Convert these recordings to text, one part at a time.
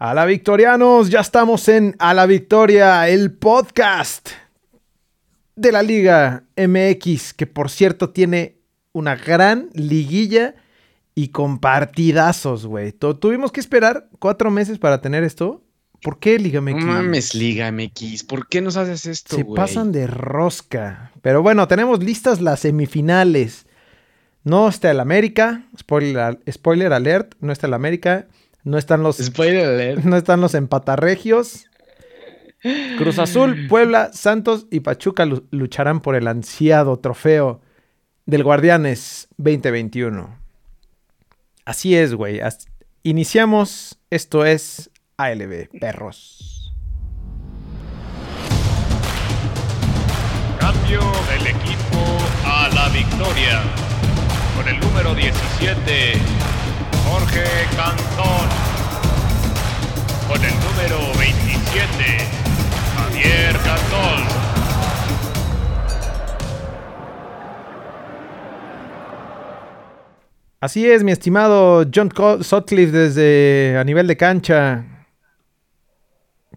A la Victorianos, ya estamos en A la Victoria, el podcast de la Liga MX, que por cierto tiene una gran liguilla y con partidazos, güey. Tuvimos que esperar cuatro meses para tener esto. ¿Por qué Liga MX? No mames, Liga MX. ¿Por qué nos haces esto, Se pasan de rosca. Pero bueno, tenemos listas las semifinales. No está el América. Spoiler, spoiler alert. No está el América. No están los. No están los empatarregios. Cruz Azul, Puebla, Santos y Pachuca lucharán por el ansiado trofeo del Guardianes 2021. Así es, güey. Iniciamos. Esto es ALB, perros. Cambio del equipo a la victoria. Con el número 17, Jorge Cantón. Con el número 27, Javier Cantón. Así es, mi estimado John Sutcliffe desde a nivel de cancha.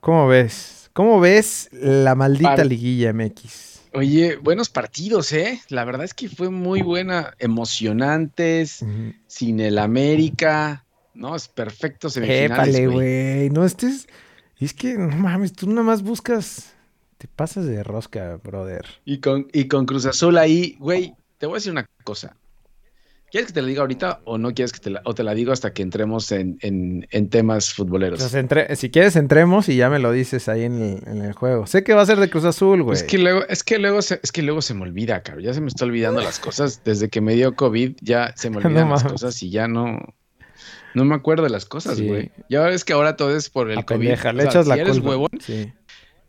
¿Cómo ves? ¿Cómo ves la maldita liguilla MX? Oye, buenos partidos, ¿eh? La verdad es que fue muy buena, emocionantes, sin el América, ¿no? Es perfecto semifinales, güey. No estés... Es que, no mames, tú nada más buscas... Te pasas de rosca, brother. Y con, y con Cruz Azul ahí, güey, te voy a decir una cosa. ¿Quieres que te la diga ahorita o no quieres que te la, o te la digo hasta que entremos en, temas futboleros? si quieres entremos y ya me lo dices ahí en el, juego. Sé que va a ser de Cruz Azul, güey. Es que luego, es que luego se, es que luego se me olvida, cabrón. Ya se me está olvidando las cosas. Desde que me dio COVID ya se me olvidan las cosas y ya no. No me acuerdo de las cosas, güey. Ya ves que ahora todo es por el COVID. le echas la eres huevón, sí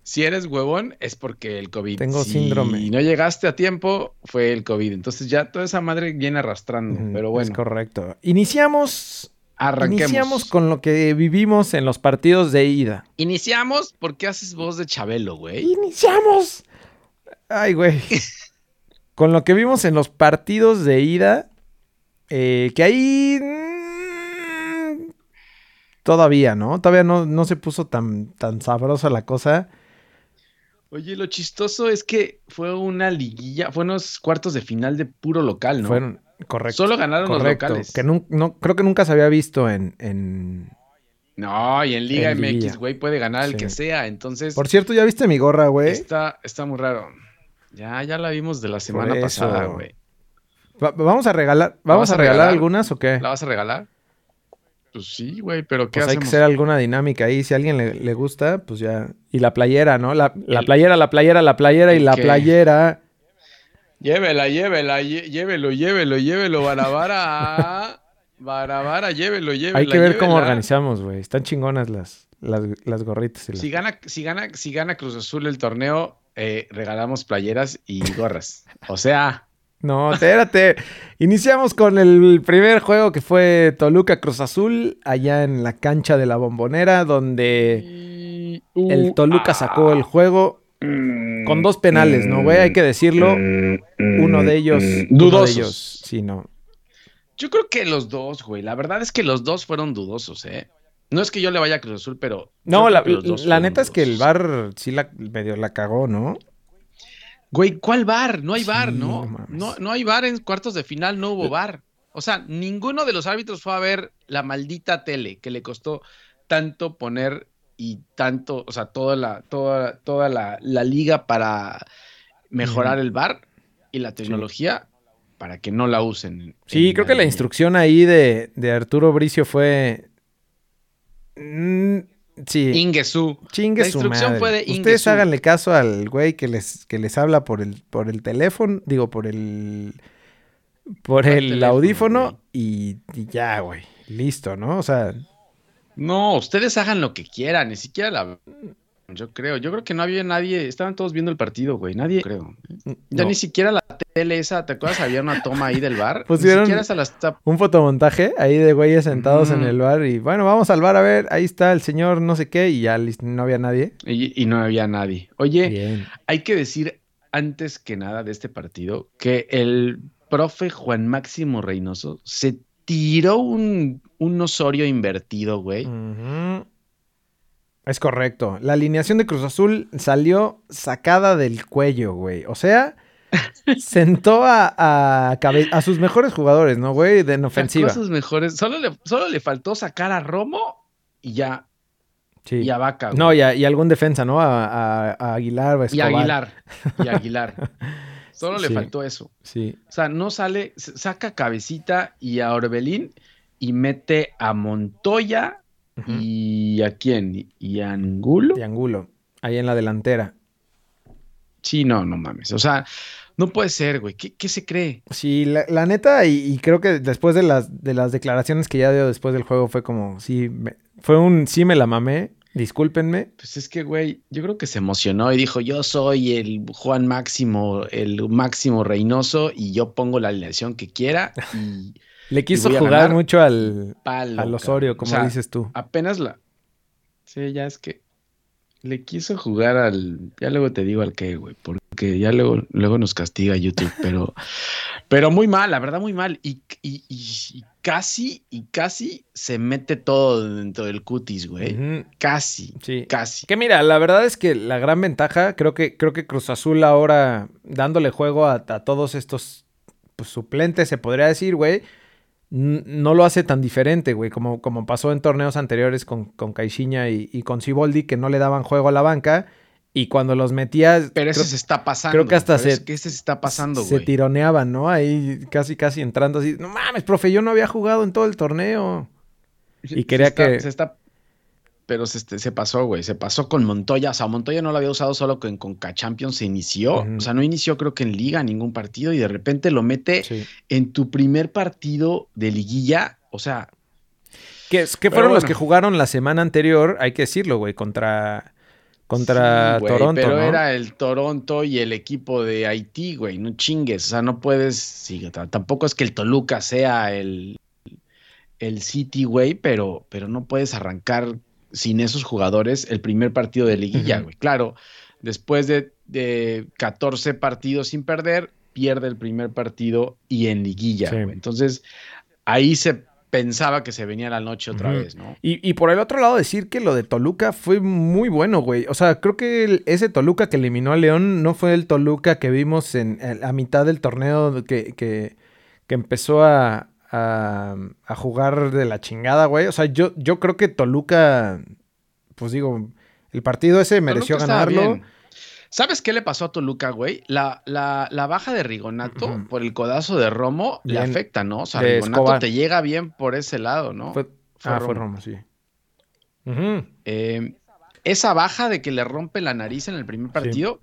si eres huevón, es porque el COVID. Tengo síndrome. Si no llegaste a tiempo, fue el COVID. Entonces ya toda esa madre viene arrastrando. pero bueno. Es correcto. Iniciamos. Arranquemos. Iniciamos con lo que vivimos en los partidos de ida. Iniciamos porque haces voz de Chabelo, güey. Iniciamos. Ay, güey. con lo que vimos en los partidos de ida. Eh, que ahí. Mm, todavía, ¿no? Todavía no, no se puso tan, tan sabrosa la cosa. Oye, lo chistoso es que fue una liguilla, fue unos cuartos de final de puro local, ¿no? Fueron, correcto. Solo ganaron los locales. Que no, creo que nunca se había visto en. No, y en Liga MX, güey, puede ganar el que sea. Entonces. Por cierto, ¿ya viste mi gorra, güey? Está, está muy raro. Ya, ya la vimos de la semana pasada, güey. vamos a regalar, ¿vamos, a, regalar algunas o qué? ¿La vas a regalar? Pues sí, güey, pero ¿qué pues hay que hacer alguna dinámica ahí. Si a alguien le, gusta, pues ya. Y la playera, ¿no? La, playera, la playera, la playera y la playera. Llévela, llévela, llévelo, llévelo, llévelo, Barabara. Barabara, llévelo, llévelo. Hay que ver cómo organizamos, güey. Están chingonas las, las, gorritas. Si, gana, si, gana, si gana Cruz Azul el torneo, eh, regalamos playeras y gorras. O sea. No, espérate. Iniciamos con el primer juego que fue Toluca Cruz Azul, allá en la cancha de la Bombonera, donde el Toluca sacó el juego con dos penales, ¿no, güey? Hay que decirlo. Uno de ellos. Dudosos. Uno ellos, sí, no. Yo creo que los dos, güey. La verdad es que los dos fueron dudosos, ¿eh? No es que yo le vaya a Cruz Azul, pero. No, la, neta es que el bar sí la medio la cagó, ¿no? Güey, ¿cuál bar? No hay bar, ¿no? No, no, hay bar en cuartos de final, no hubo bar. O sea, ninguno de los árbitros fue a ver la maldita tele que le costó tanto poner y tanto, o sea, toda la, toda, toda la, liga para mejorar el bar y la tecnología para que no la usen. Sí, creo que la instrucción ahí de, de Arturo Bricio fue. Mm, Sí. Ingesu. Chingue la instrucción fue de Ingesu. Ustedes háganle caso al güey que les, que les habla por el, por el teléfono, digo, por el por el, audífono y, y, ya, güey. Listo, ¿no? O sea. No, ustedes hagan lo que quieran, ni siquiera la yo creo, yo creo que no había nadie, estaban todos viendo el partido, güey, nadie, creo. Mm, ya ni siquiera la tele esa, ¿te acuerdas? Había una toma ahí del bar. Pusieron un fotomontaje ahí de güeyes sentados en el bar y bueno, vamos al bar a ver, ahí está el señor no sé qué y ya no había nadie. Y, no había nadie. Oye, hay que decir antes que nada de este partido que el profe Juan Máximo Reynoso se tiró un, un Osorio invertido, güey Es correcto. La alineación de Cruz Azul salió sacada del cuello, güey. O sea, sentó a, a, sus mejores jugadores, ¿no, güey? De en ofensiva. sus mejores. Solo le, solo le faltó sacar a Romo y ya. Sí. Y a Vaca. Güey. No, y, y, algún defensa, ¿no? A, Aguilar. A y Aguilar. Y Aguilar. Solo le faltó eso. Sí. O sea, no sale, saca Cabecita y a Orbelín y mete a Montoya y a quién? Y a Angulo. Y Angulo. Ahí en la delantera. Sí, no, no mames. O sea, no puede ser, güey. ¿Qué, se cree? Sí, la, neta, y, creo que después de las, de las declaraciones que ya dio después del juego fue como, sí, fue un sí me la mamé. Discúlpenme. Pues es que, güey, yo creo que se emocionó y dijo, yo soy el Juan Máximo, el Máximo Reynoso y yo pongo la alineación que quiera y... Le quiso jugar mucho al, al Osorio, como dices tú. Apenas la... Sí, ya es que le quiso jugar al. Ya luego te digo al qué, güey. Porque ya luego, luego nos castiga YouTube. Pero, pero muy mal, la verdad, muy mal. Y, casi, y casi se mete todo dentro del cutis, güey. Casi. Sí. Casi. Que mira, la verdad es que la gran ventaja, creo que, creo que Cruz Azul ahora dándole juego a, a todos estos pues, suplentes, se podría decir, güey no lo hace tan diferente, güey, como, como pasó en torneos anteriores con, con Caixinha y, con Ciboldi, que no le daban juego a la banca. Y cuando los metías. Pero eso se está pasando. Creo que hasta se. Que este se está pasando, Se tironeaban, ¿no? Ahí casi, casi entrando así. No mames, profe, yo no había jugado en todo el torneo. Y quería que. Se está pero se, este, se pasó, güey. Se pasó con Montoya. O sea, Montoya no lo había usado solo con Conca Champions, se inició. O sea, no inició, creo que en Liga, ningún partido. Y de repente lo mete en tu primer partido de liguilla. O sea. Que, fueron los que jugaron la semana anterior, hay que decirlo, güey, contra. Contra Toronto. Pero era el Toronto y el equipo de Haití, güey. No chingues. O sea, no puedes. Sí, tampoco es que el Toluca sea el, el City, güey, pero, pero no puedes arrancar sin esos jugadores el primer partido de liguilla, güey. Claro, después de, 14 partidos sin perder, pierde el primer partido y en liguilla, Entonces, ahí se pensaba que se venía la noche otra vez, ¿no? Y, por el otro lado, decir que lo de Toluca fue muy bueno, güey. O sea, creo que ese Toluca que eliminó a León no fue el Toluca que vimos en, a mitad del torneo que, que empezó a, a, jugar de la chingada, güey. O sea, yo, yo creo que Toluca, pues digo, el partido ese mereció ganarlo. ¿Sabes qué le pasó a Toluca, güey? La, la, baja de Rigonato por el codazo de Romo le afecta, ¿no? O sea, Rigonato te llega bien por ese lado, ¿no? Fue, ah, Romo. fue Romo, sí. Eh, esa baja de que le rompe la nariz en el primer partido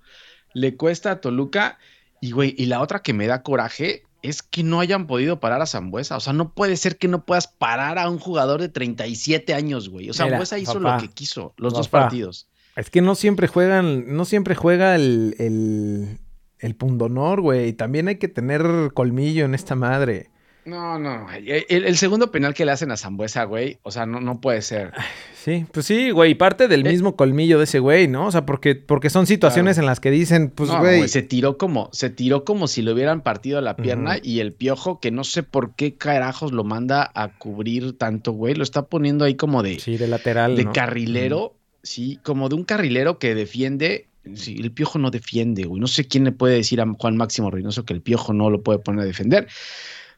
le cuesta a Toluca. Y, güey, y la otra que me da coraje es que no hayan podido parar a Zambuesa. O sea, no puede ser que no puedas parar a un jugador de 37 años, güey. O sea, Zambuesa hizo lo que quiso, los dos partidos. Es que no siempre juegan, no siempre juega el, el, el pundonor, güey. También hay que tener colmillo en esta madre. No, no. El, segundo penal que le hacen a Zambuesa, güey, o sea, no, no puede ser. Sí, pues sí, güey, parte del eh, mismo colmillo de ese güey, ¿no? O sea, porque, porque son situaciones en las que dicen, pues, güey. se tiró como, se tiró como si le hubieran partido la pierna y el piojo, que no sé por qué carajos lo manda a cubrir tanto, güey, lo está poniendo ahí como de. Sí, de lateral. De carrilero, sí, como de un carrilero que defiende. Sí, el piojo no defiende, güey. No sé quién le puede decir a Juan Máximo Reynoso que el piojo no lo puede poner a defender.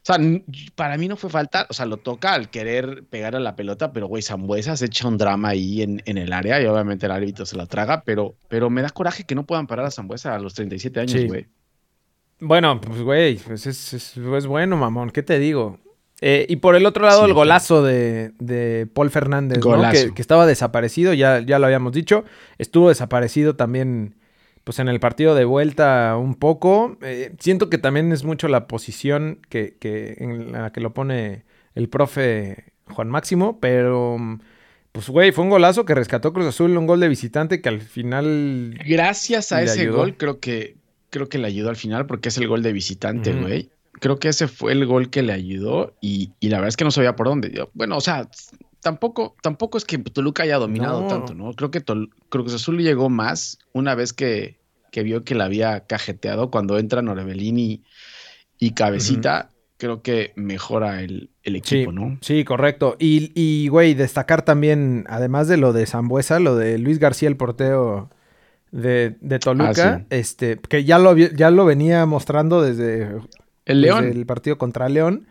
O sea, para mí no fue falta, o sea, lo toca al querer pegar a la pelota, pero güey, Zambuesa se echa un drama ahí en, el área y obviamente el árbitro se la traga, pero, pero me da coraje que no puedan parar a Zambuesa a los 37 años, güey. Bueno, pues güey, pues es, bueno, mamón, ¿qué te digo? Eh, y por el otro lado, el golazo de, Paul Fernández, ¿no? que, que, estaba desaparecido, ya, ya lo habíamos dicho. Estuvo desaparecido también pues en el partido de vuelta un poco. Eh, siento que también es mucho la posición que, en la que lo pone el profe Juan Máximo, pero pues güey, fue un golazo que rescató Cruz Azul, un gol de visitante que al final... Gracias a ese gol creo que, creo que le ayudó al final porque es el gol de visitante, güey. Creo que ese fue el gol que le ayudó y, la verdad es que no sabía por dónde. bueno, o sea, tampoco, tampoco es que Toluca haya dominado tanto, ¿no? Creo que Cruz Azul llegó más una vez que, vio que la había cajeteado cuando entran Orebelín y, Cabecita. creo que mejora el, equipo, ¿no? Sí, correcto. Y, güey, destacar también, además de lo de Zambuesa, lo de Luis García, el porteo de, Toluca, ah, este, que ya lo, ya lo venía mostrando desde el León. el partido contra León.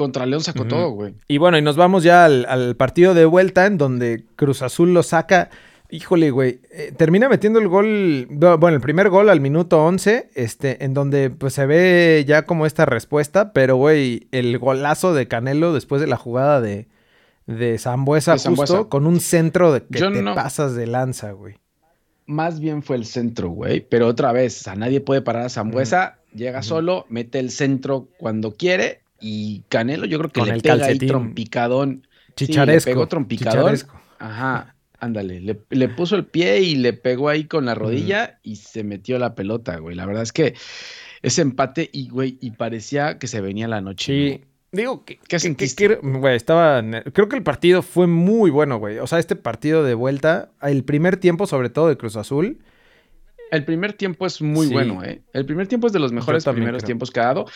Contra León sacó todo, güey. Y bueno, y nos vamos ya al, al, partido de vuelta en donde Cruz Azul lo saca. Híjole, güey. Eh, termina metiendo el gol, bueno, el primer gol al minuto 11, este, en donde pues se ve ya como esta respuesta, pero güey, el golazo de Canelo después de la jugada de, de Zambuesa, justo con un centro de que te pasas de lanza, güey. Más bien fue el centro, güey, pero otra vez, o nadie puede parar a Zambuesa, llega solo, mete el centro cuando quiere y Canelo yo creo que le pega ahí trompicadón. Chicharesco. le pegó trompicadón. Ajá. Ándale, le, puso el pie y le pegó ahí con la rodilla y se metió la pelota, güey. La verdad es que ese empate y, güey, y parecía que se venía la noche. Sí. Digo, que, ¿qué sentiste? güey, estaba. Creo que el partido fue muy bueno, güey. O sea, este partido de vuelta, el primer tiempo, sobre todo de Cruz Azul. El primer tiempo es muy bueno, ¿eh? El primer tiempo es de los mejores primeros tiempos que ha dado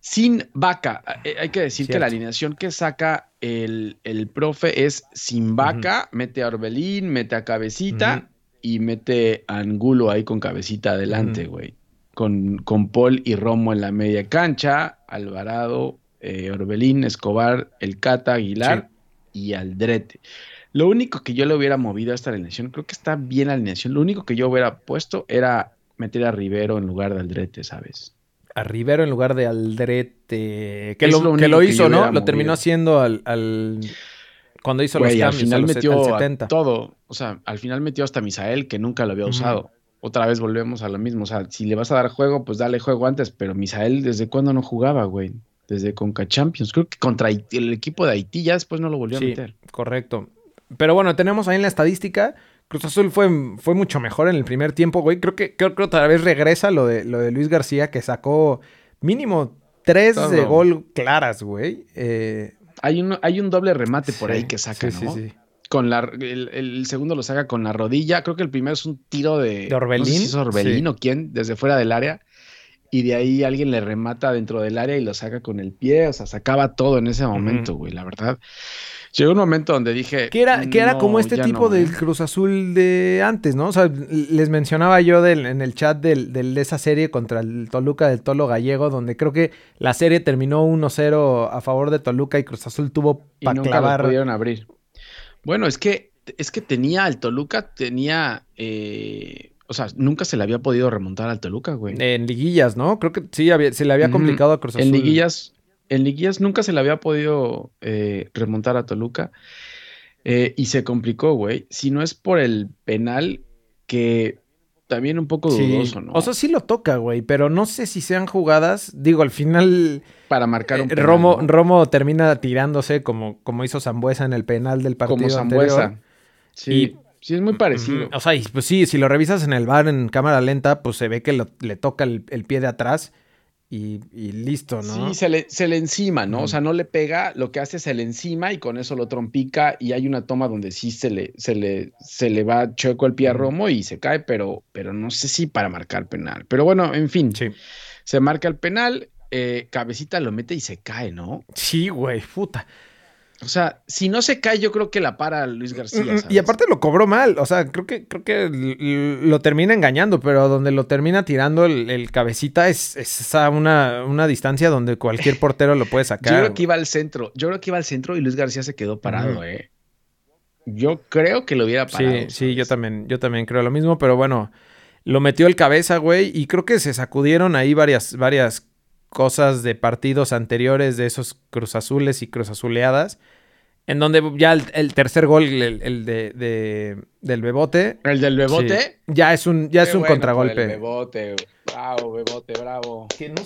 sin vaca. Eh, hay que decir que la alineación que saca el, profe es sin vaca, mete a Orbelín, mete a Cabecita y mete a Angulo ahí con Cabecita adelante, güey. con, con, Paul y Romo en la media cancha, Alvarado, eh, Orbelín, Escobar, El Cata, Aguilar y Aldrete. Lo único que yo le hubiera movido a esta alineación, creo que está bien la alineación, lo único que yo hubiera puesto era meter a Rivero en lugar de Aldrete, ¿sabes? A Rivero en lugar de Aldrete. Que, lo, que lo, hizo, ¿no? Lo terminó haciendo al, cuando hizo los cambios. Al final metió todo. O sea, al final metió hasta Misael, que nunca lo había usado. Otra vez volvemos a lo mismo. O sea, si le vas a dar juego, pues dale juego antes. Pero Misael, ¿desde cuándo no jugaba, güey? Desde Conca Champions. Creo que contra el equipo de Haití ya después no lo volvió a meter. Correcto. Pero bueno, tenemos ahí en la estadística Cruz Azul fue, fue mucho mejor en el primer tiempo, güey. Creo que, creo que otra vez regresa lo de, lo de Luis García, que sacó mínimo tres de gol claras, güey. Eh, hay, un, hay un doble remate por ahí que saca, ¿no? Sí, sí, Con la, el, segundo lo saca con la rodilla. Creo que el primero es un tiro de. ¿De Orbelín? No Orbelín o quién, desde fuera del área. Y de ahí alguien le remata dentro del área y lo saca con el pie. O sea, sacaba todo en ese momento, güey, la verdad. Llegó un momento donde dije. Que era, que era como este tipo del ¿eh? Cruz Azul de antes, ¿no? O sea, les mencionaba yo en el chat de esa serie contra el Toluca del Tolo Gallego, donde creo que la serie terminó 1-0 a favor de Toluca y Cruz Azul tuvo para clavar. pudieron abrir. Bueno, es que, es que tenía al Toluca, tenía. Eh, o sea, nunca se le había podido remontar al Toluca, güey. En liguillas, ¿no? Creo que sí, se le había complicado a Cruz Azul. En liguillas, en liguillas nunca se le había podido eh, remontar a Toluca eh, y se complicó, güey. Si no es por el penal que también un poco dudoso, ¿no? O sea, sí lo toca, güey, pero no sé si sean jugadas. Digo, al final. Para marcar un eh, penal, Romo, Romo termina tirándose como, como hizo Zambuesa en el penal del partido. Como Zambuesa. Sí. sí, es muy parecido. O sea, pues sí, si lo revisas en el bar en cámara lenta, pues se ve que le toca el, el pie de atrás y, listo, ¿no? Sí, se le, se le encima, ¿no? O sea, no le pega, lo que hace es se le encima y con eso lo trompica y hay una toma donde sí se le, se le, se le va chueco el pie a Romo y se cae, pero, pero no sé si para marcar penal. Pero bueno, en fin, sí. se marca el penal, eh, Cabecita lo mete y se cae, ¿no? Sí, güey, puta. O sea, si no se cae, yo creo que la para Luis García. Mm, mm, y aparte lo cobró mal. O sea, creo que, creo que lo termina engañando, pero donde lo termina tirando el, cabecita es, es a una, una, distancia donde cualquier portero lo puede sacar. Yo creo que iba al centro. Yo creo que iba al centro y Luis García se quedó parado, eh. Yo creo que lo hubiera parado. Sí, sí, yo también, yo también creo lo mismo, pero bueno, lo metió el cabeza, güey, y creo que se sacudieron ahí varias, varias cosas de partidos anteriores de esos Cruz Azules y Cruz Azuleadas. En donde ya el, tercer gol, el, de, del Bebote. El del Bebote. ya es un, ya es un contragolpe. El Bebote, bravo, Bebote, bravo. Que no,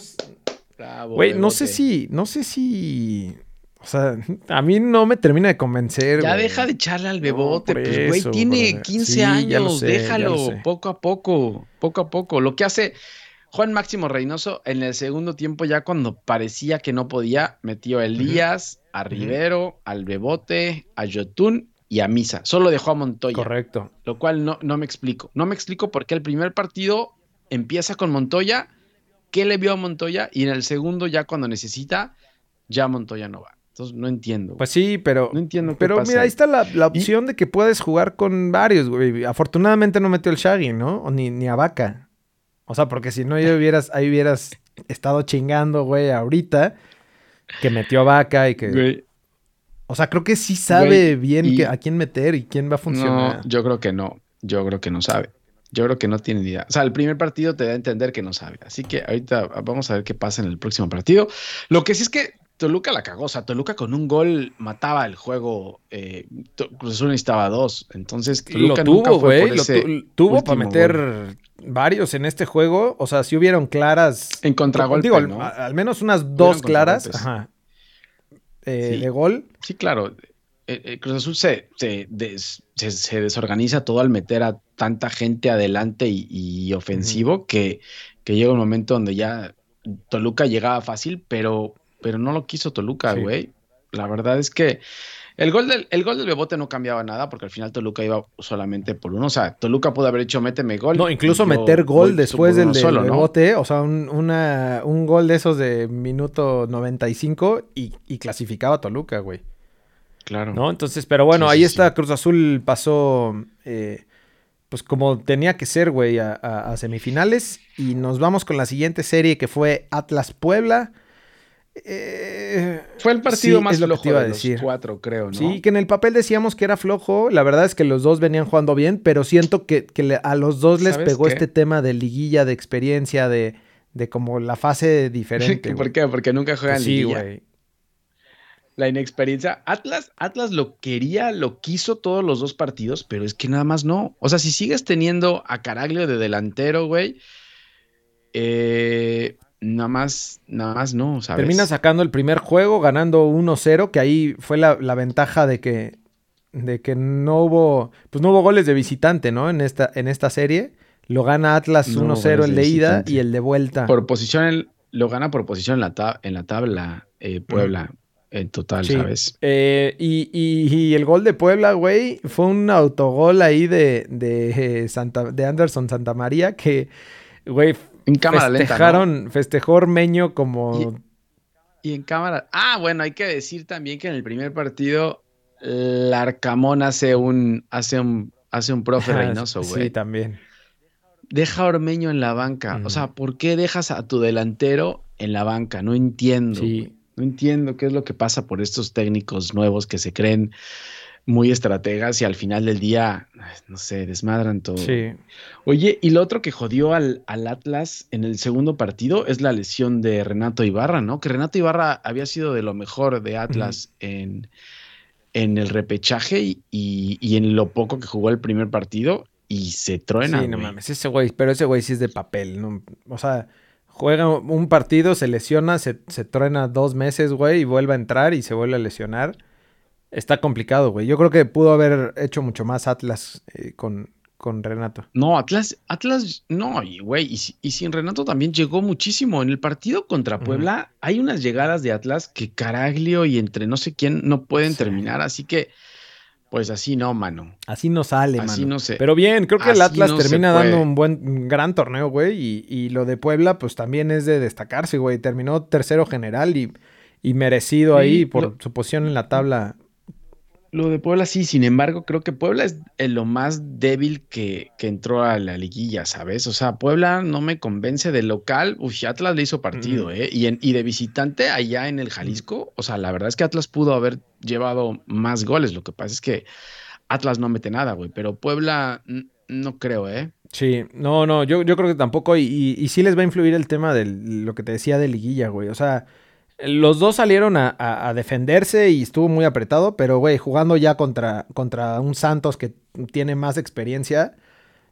bravo. Güey, no sé si, no sé si. O sea, a mí no me termina de convencer. Ya deja de echarle al Bebote, pues, güey, tiene 15 años, déjalo, poco a poco, poco a poco. Lo que hace, Juan Máximo Reynoso en el segundo tiempo, ya cuando parecía que no podía, metió a Elías, a Rivero, al Bebote, a Yotun y a Misa. Solo dejó a Montoya. Correcto. Lo cual no, no me explico. No me explico por qué el primer partido empieza con Montoya, qué le vio a Montoya y en el segundo ya cuando necesita, ya Montoya no va. Entonces no entiendo. Pues sí, pero. No entiendo. pero mira, ahí está la, opción de que puedes jugar con varios, güey. Afortunadamente no metió el Shaggy, ¿no? O ni, ni a Vaca. O sea, porque si no, ahí hubieras, ahí hubieras estado chingando, güey, ahorita. Que metió a Vaca y que. O sea, creo que sí sabe bien a quién meter y quién va a funcionar. No, yo creo que no. Yo creo que no sabe. Yo creo que no tiene ni idea. O sea, el primer partido te da a entender que no sabe. Así que ahorita vamos a ver qué pasa en el próximo partido. Lo que sí es que Toluca la cagó. O sea, Toluca con un gol mataba el juego. Eh, Cruz Azul necesitaba dos. Entonces, Toluca lo tuvo, güey. Lo tuvo para meter varios en este juego. O sea, si hubieron claras. En contragolpe, Digo, al menos unas dos claras. Ajá. Eh, de gol. Sí, claro. Eh, eh, Cruz Azul se, se, se, desorganiza todo al meter a tanta gente adelante y, ofensivo que, que, llega un momento donde ya Toluca llegaba fácil, pero, pero no lo quiso Toluca, güey. La verdad es que el gol, del, el gol del Bebote no cambiaba nada porque al final Toluca iba solamente por uno. O sea, Toluca pudo haber hecho méteme gol. No, incluso meter gol después del, del Bebote. O sea, un, una, un gol de esos de minuto 95 y, y clasificaba a Toluca, güey. Claro. ¿No? Entonces, pero bueno, ahí está, Cruz Azul pasó, eh, pues como tenía que ser, güey, a, semifinales. Y nos vamos con la siguiente serie que fue Atlas Puebla. Eh, fue el partido más flojo de los cuatro, creo, ¿no? Sí, que en el papel decíamos que era flojo. La verdad es que los dos venían jugando bien, pero siento que, a los dos les pegó este tema de liguilla, de experiencia, de, de como la fase diferente. ¿Por qué? Porque nunca juegan pues liguilla. La inexperiencia. Atlas, Atlas lo quería, lo quiso todos los dos partidos, pero es que nada más no. O sea, si sigues teniendo a Caraglio de delantero, güey, eh, nada más, nada más no, ¿sabes? Termina sacando el primer juego, ganando 1-0, que ahí fue la, ventaja de que, de que no hubo, pues no hubo goles de visitante, ¿no? En esta, en esta serie. Lo gana Atlas 1-0 el de, ida y el de vuelta. Por posición, lo gana por posición en la, en la tabla eh, Puebla en total, ¿sabes? Eh, y, el gol de Puebla, güey, fue un autogol ahí de, de, Santa, de Anderson Santa María que, güey, en cámara festejaron, festejó Ormeño como... Y, en cámara... Ah, bueno, hay que decir también que en el primer partido Larcamón hace un, hace un, hace un profe Reynoso, güey. Sí, también. Deja a Ormeño en la banca. O sea, ¿por qué dejas a tu delantero en la banca? No entiendo. Sí. No entiendo qué es lo que pasa por estos técnicos nuevos que se creen muy estrategas y al final del día, no sé, desmadran todo. Sí. Oye, y lo otro que jodió al, al, Atlas en el segundo partido es la lesión de Renato Ibarra, ¿no? Que Renato Ibarra había sido de lo mejor de Atlas en, en el repechaje y, y, en lo poco que jugó el primer partido y se truena. Sí, no mames, ese güey, pero ese güey sí es de papel, ¿no? O sea, juega un partido, se lesiona, se, se truena dos meses, güey, y vuelve a entrar y se vuelve a lesionar. Está complicado, güey. Yo creo que pudo haber hecho mucho más Atlas eh, con, con Renato. No, Atlas, Atlas, no, güey, y, y, sin Renato también llegó muchísimo. En el partido contra Puebla hay unas llegadas de Atlas que Caraglio y entre no sé quién no pueden terminar, así que pues así no, mano. Así no sale, así no sé. Pero bien, creo que el Atlas termina dando un buen, gran torneo, güey. Y, lo de Puebla, pues también es de destacarse, güey. Terminó tercero general y, y merecido ahí por su posición en la tabla lo de Puebla sí, sin embargo, creo que Puebla es lo más débil que, entró a la liguilla, ¿sabes? O sea, Puebla no me convence de local. Uy, Atlas le hizo partido, ¿eh? Y, y de visitante allá en el Jalisco, o sea, la verdad es que Atlas pudo haber llevado más goles. Lo que pasa es que Atlas no mete nada, güey. Pero Puebla no creo, ¿eh? Sí, no, no, yo, yo creo que tampoco. Y, y, sí les va a influir el tema de lo que te decía de liguilla, güey. O sea los dos salieron a, defenderse y estuvo muy apretado, pero, güey, jugando ya contra, contra un Santos que tiene más experiencia,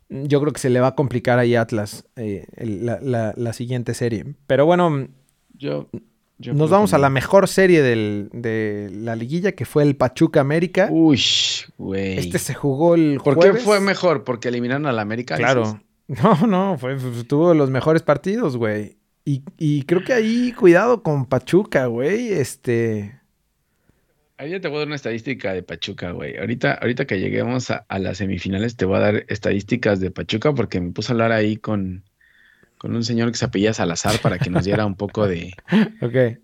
yo creo que se le va a complicar ahí a Atlas eh, la, siguiente serie. Pero bueno, yo, nos vamos a la mejor serie de la liguilla, que fue el Pachuca América. Uy, güey. Este se jugó el ¿Por qué fue mejor? ¿Porque eliminaron a la América? Claro. No, no, fue, tuvo los mejores partidos, güey. Y, creo que ahí, cuidado con Pachuca, güey. Este. Ahí ya te voy a dar una estadística de Pachuca, güey. Ahorita, ahorita que lleguemos a, las semifinales, te voy a dar estadísticas de Pachuca porque me puse a hablar ahí con, con un señor que se apellía Salazar para que nos diera un poco de, ok.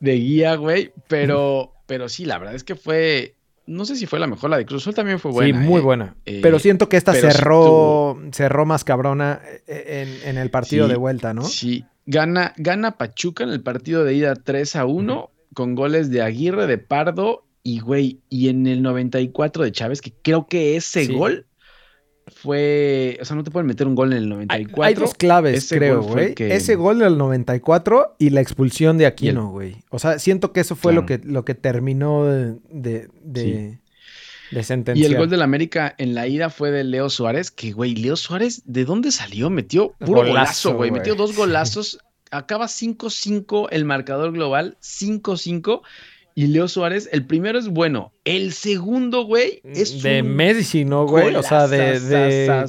de guía, güey. Pero, pero sí, la verdad es que fue, no sé si fue la mejor, la de Cruz Azul también fue buena. Sí, muy ¿eh? buena. Eh, pero siento que esta cerró, cerró más cabrona eh, en, en el partido Sí, de vuelta, ¿no? Sí, gana, gana Pachuca en el partido de ida 3 a 1 con goles de Aguirre, de Pardo y güey, y en el 94 de Chávez, que creo que ese Sí. gol fue, o sea, no te pueden meter un gol en el Hay, 94. hay dos claves, Ese creo, el güey. que- Ese gol del 94 y la expulsión de Aquino, güey. O sea, siento que eso fue lo, que, lo que terminó de, de, de, de Y sentenciar. el gol del América en la ida fue de Leo Suárez, que güey, Leo Suárez, ¿de dónde salió? Metió puro Golazo, güey. Metió dos golazos. Acaba 5-5 el marcador global, 5-5. Y Leo Suárez, el primero es bueno. El segundo, güey, es de un Messi, ¿no, güey? O sea, de, de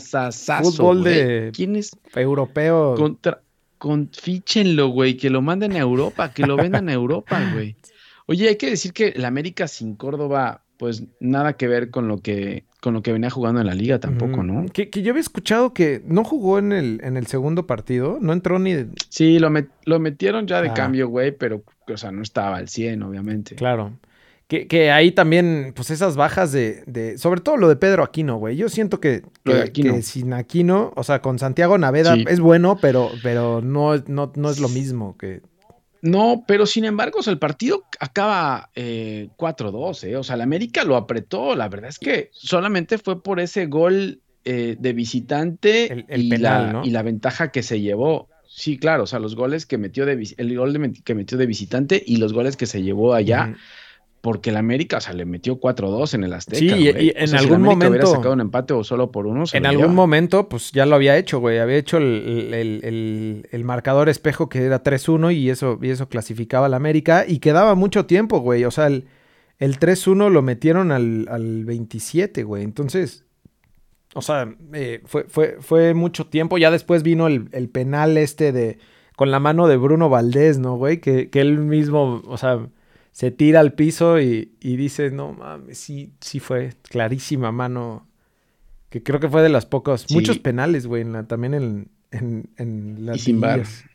fútbol güey. de- ¿Quién es? europeo. Contra, con, fíchenlo, güey, que lo manden a Europa, que lo vendan a Europa, güey. Oye, hay que decir que el América sin Córdoba, pues nada que ver con lo que, con lo que venía jugando en la liga tampoco. ¿no? Que, que yo había escuchado que no jugó en el, en el segundo partido, no entró ni... de- Sí, lo, met- lo metieron ya de Ah. cambio, güey, pero, o sea, no estaba al 100, obviamente. Claro. Que, que ahí también, pues esas bajas de, de- Sobre todo lo de Pedro Aquino, güey. Yo siento que, Lo de que- Aquino. que sin Aquino, o sea, con Santiago Naveda Sí. es bueno, pero, pero no, no, no es lo mismo que... No, pero sin embargo, o sea, el partido acaba eh, 4-2, ¿eh? O sea, el América lo apretó. La verdad es que solamente fue por ese gol eh, de visitante El- el y, penal, la, ¿no? y la ventaja que se llevó. Sí, claro, o sea, los goles que metió de el gol de que metió de visitante y los goles que se llevó allá. Porque el América, o sea, le metió 4-2 en el Azteca. Sí, y- y O en sea, si el algún hubiera momento- sacado un empate o solo por uno, se En algún lleva. momento, pues ya lo había hecho, güey. Había hecho el, el- el- el marcador espejo que era 3-1 y eso, y eso clasificaba al América. Y quedaba mucho tiempo, güey. O sea, el, el 3-1 lo metieron al, al 27, güey. Entonces, o sea, eh, fue, fue, fue mucho tiempo. Ya después vino el, el penal este de... Con la mano de Bruno Valdés, ¿no, güey? Que, que él mismo, o sea, se tira al piso y, y dice, no mames, sí, sí fue clarísima mano. Que creo que fue de las pocas. Sí. Muchos penales, güey, en la- también en, en, en las Y sin liguillas.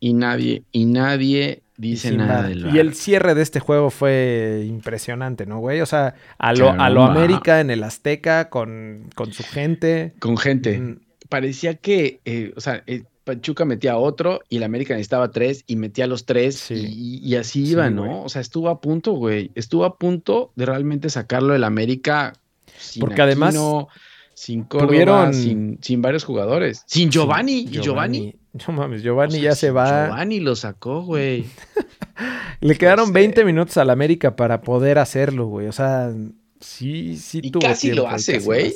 Y nadie, y nadie dice nada VAR. del Y el cierre de este juego fue impresionante, ¿no, güey? O sea, a lo, a lo. América en el Azteca con, con su gente. Con gente. Mm, parecía que, eh, o sea, eh, Pachuca metía otro y el América necesitaba tres y metía los tres Sí. y, y así Sí, iba, güey. ¿no? O sea, estuvo a punto, güey. Estuvo a punto de realmente sacarlo del América sin Porque además sin Córdoba, tuvieron- sin, sin varios jugadores. Sin Giovanni. y Giovanni. No mames, Giovanni o sea, ya se va. Giovanni lo sacó, güey. Le quedaron sé. 20 minutos al América para poder hacerlo, güey. O sea, sí, sí Y tuvo casi lo tiempo, hace, güey.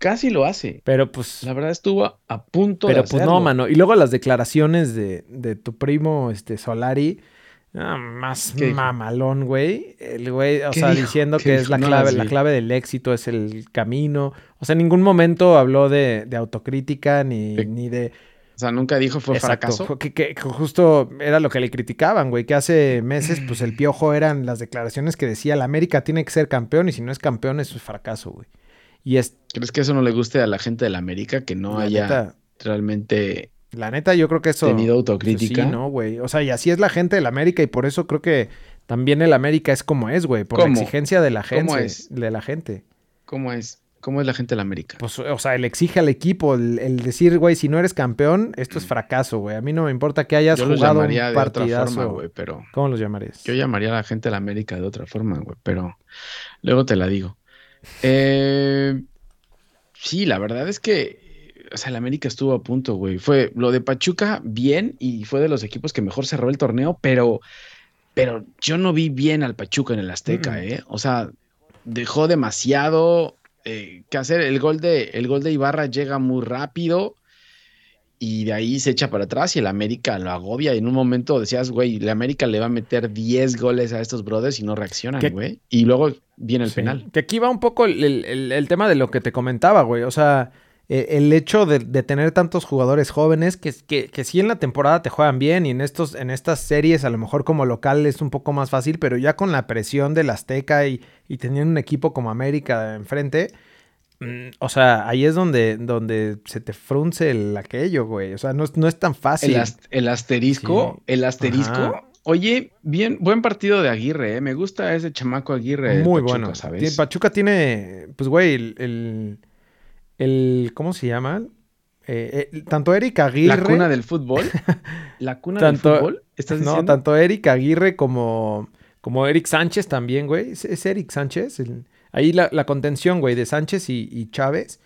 Casi lo hace. Pero pues... La verdad estuvo a punto Pero de pues hacerlo. no, mano. Y luego las declaraciones de, de tu primo, este, Solari. ah, más mamalón, güey. El güey, o ¿Qué sea, dijo? diciendo ¿Qué que es la clave, la clave del éxito es el camino. O sea, en ningún momento habló de, de autocrítica ni, Sí. ni de. O sea, nunca dijo fue Exacto, fracaso. Que, que justo era lo que le criticaban, güey. Que hace meses, pues el piojo eran las declaraciones que decía: la América tiene que ser campeón y si no es campeón, eso es fracaso, güey. Y es. ¿Crees que eso no le guste a la gente de la América? Que no la haya neta, realmente La neta, yo creo que eso. tenido pues, autocrítica. Sí, no, güey. O sea, y así es la gente del América y por eso creo que también el América es como es, güey. Por la ¿Cómo? exigencia de la ¿Cómo gente. es? De la gente. ¿Cómo es? ¿Cómo es la gente de la América? Pues, o sea, el exige al equipo, el, el decir, güey, si no eres campeón, esto Mm. es fracaso, güey. A mí no me importa que hayas yo los jugado un de partidazo. forma, güey, pero ¿Cómo los llamarías? yo llamaría a la gente de la América de otra forma, güey, pero luego te la digo. Eh, sí, la verdad es que, o sea, el América estuvo a punto, güey. Fue lo de Pachuca bien y fue de los equipos que mejor cerró el torneo, pero, pero yo no vi bien al Pachuca en el Azteca, Mm. ¿eh? O sea, dejó demasiado eh, que hacer. El gol, de, el gol de Ibarra llega muy rápido y de ahí se echa para atrás y el América lo agobia. Y en un momento decías, güey, el América le va a meter 10 goles a estos brothers y no reaccionan, güey. Y luego viene el Sí. penal. Que aquí va un poco el, el- el- tema de lo que te comentaba, güey. O sea, eh, el hecho de, de tener tantos jugadores jóvenes que, que, que sí en la temporada te juegan bien y en, estos, en estas series a lo mejor como local es un poco más fácil, pero ya con la presión del Azteca y, y teniendo un equipo como América enfrente, o sea, ahí es donde, donde se te frunce el aquello, güey. O sea, no, es tan fácil. El, asterisco, el asterisco. Oye, bien, buen partido de Aguirre, ¿eh? Me gusta ese chamaco Aguirre. Muy bueno. ¿sabes? Pachuca tiene, pues, güey, el, el, ¿cómo se llama? Eh, eh, tanto Eric Aguirre. La cuna del fútbol. La cuna del fútbol. ¿Estás diciendo? No, tanto Eric Aguirre como, como Eric Sánchez también, güey. ¿Es, Eric Sánchez? Ahí la, contención, güey, de Sánchez y, Chávez.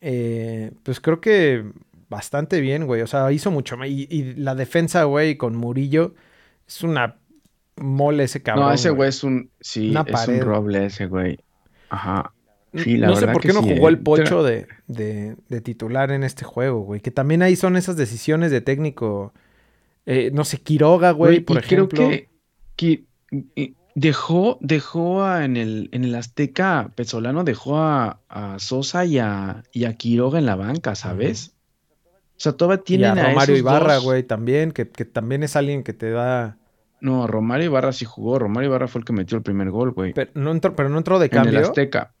Eh, pues creo que bastante bien, güey. O sea, hizo mucho. Y, y la defensa, güey, con Murillo. Es una mole ese cabrón. No, ese güey es un. Sí, es un roble ese güey. Ajá no sé por qué no jugó el eh, pocho de, titular en este juego, güey. Que también ahí son esas decisiones de técnico. Eh, no sé, Quiroga, güey, por ejemplo. Creo que, dejó, dejó en, el, en el Azteca Pesolano, dejó a, Sosa y a, y a, Quiroga en la banca, ¿sabes? O sea, todavía tienen y a, Romario Ibarra, güey, también, que, también es alguien que te da. No, Romario Ibarra sí jugó. Romario Ibarra fue el que metió el primer gol, güey. Pero no entró, pero no entró de cambio. En el Azteca.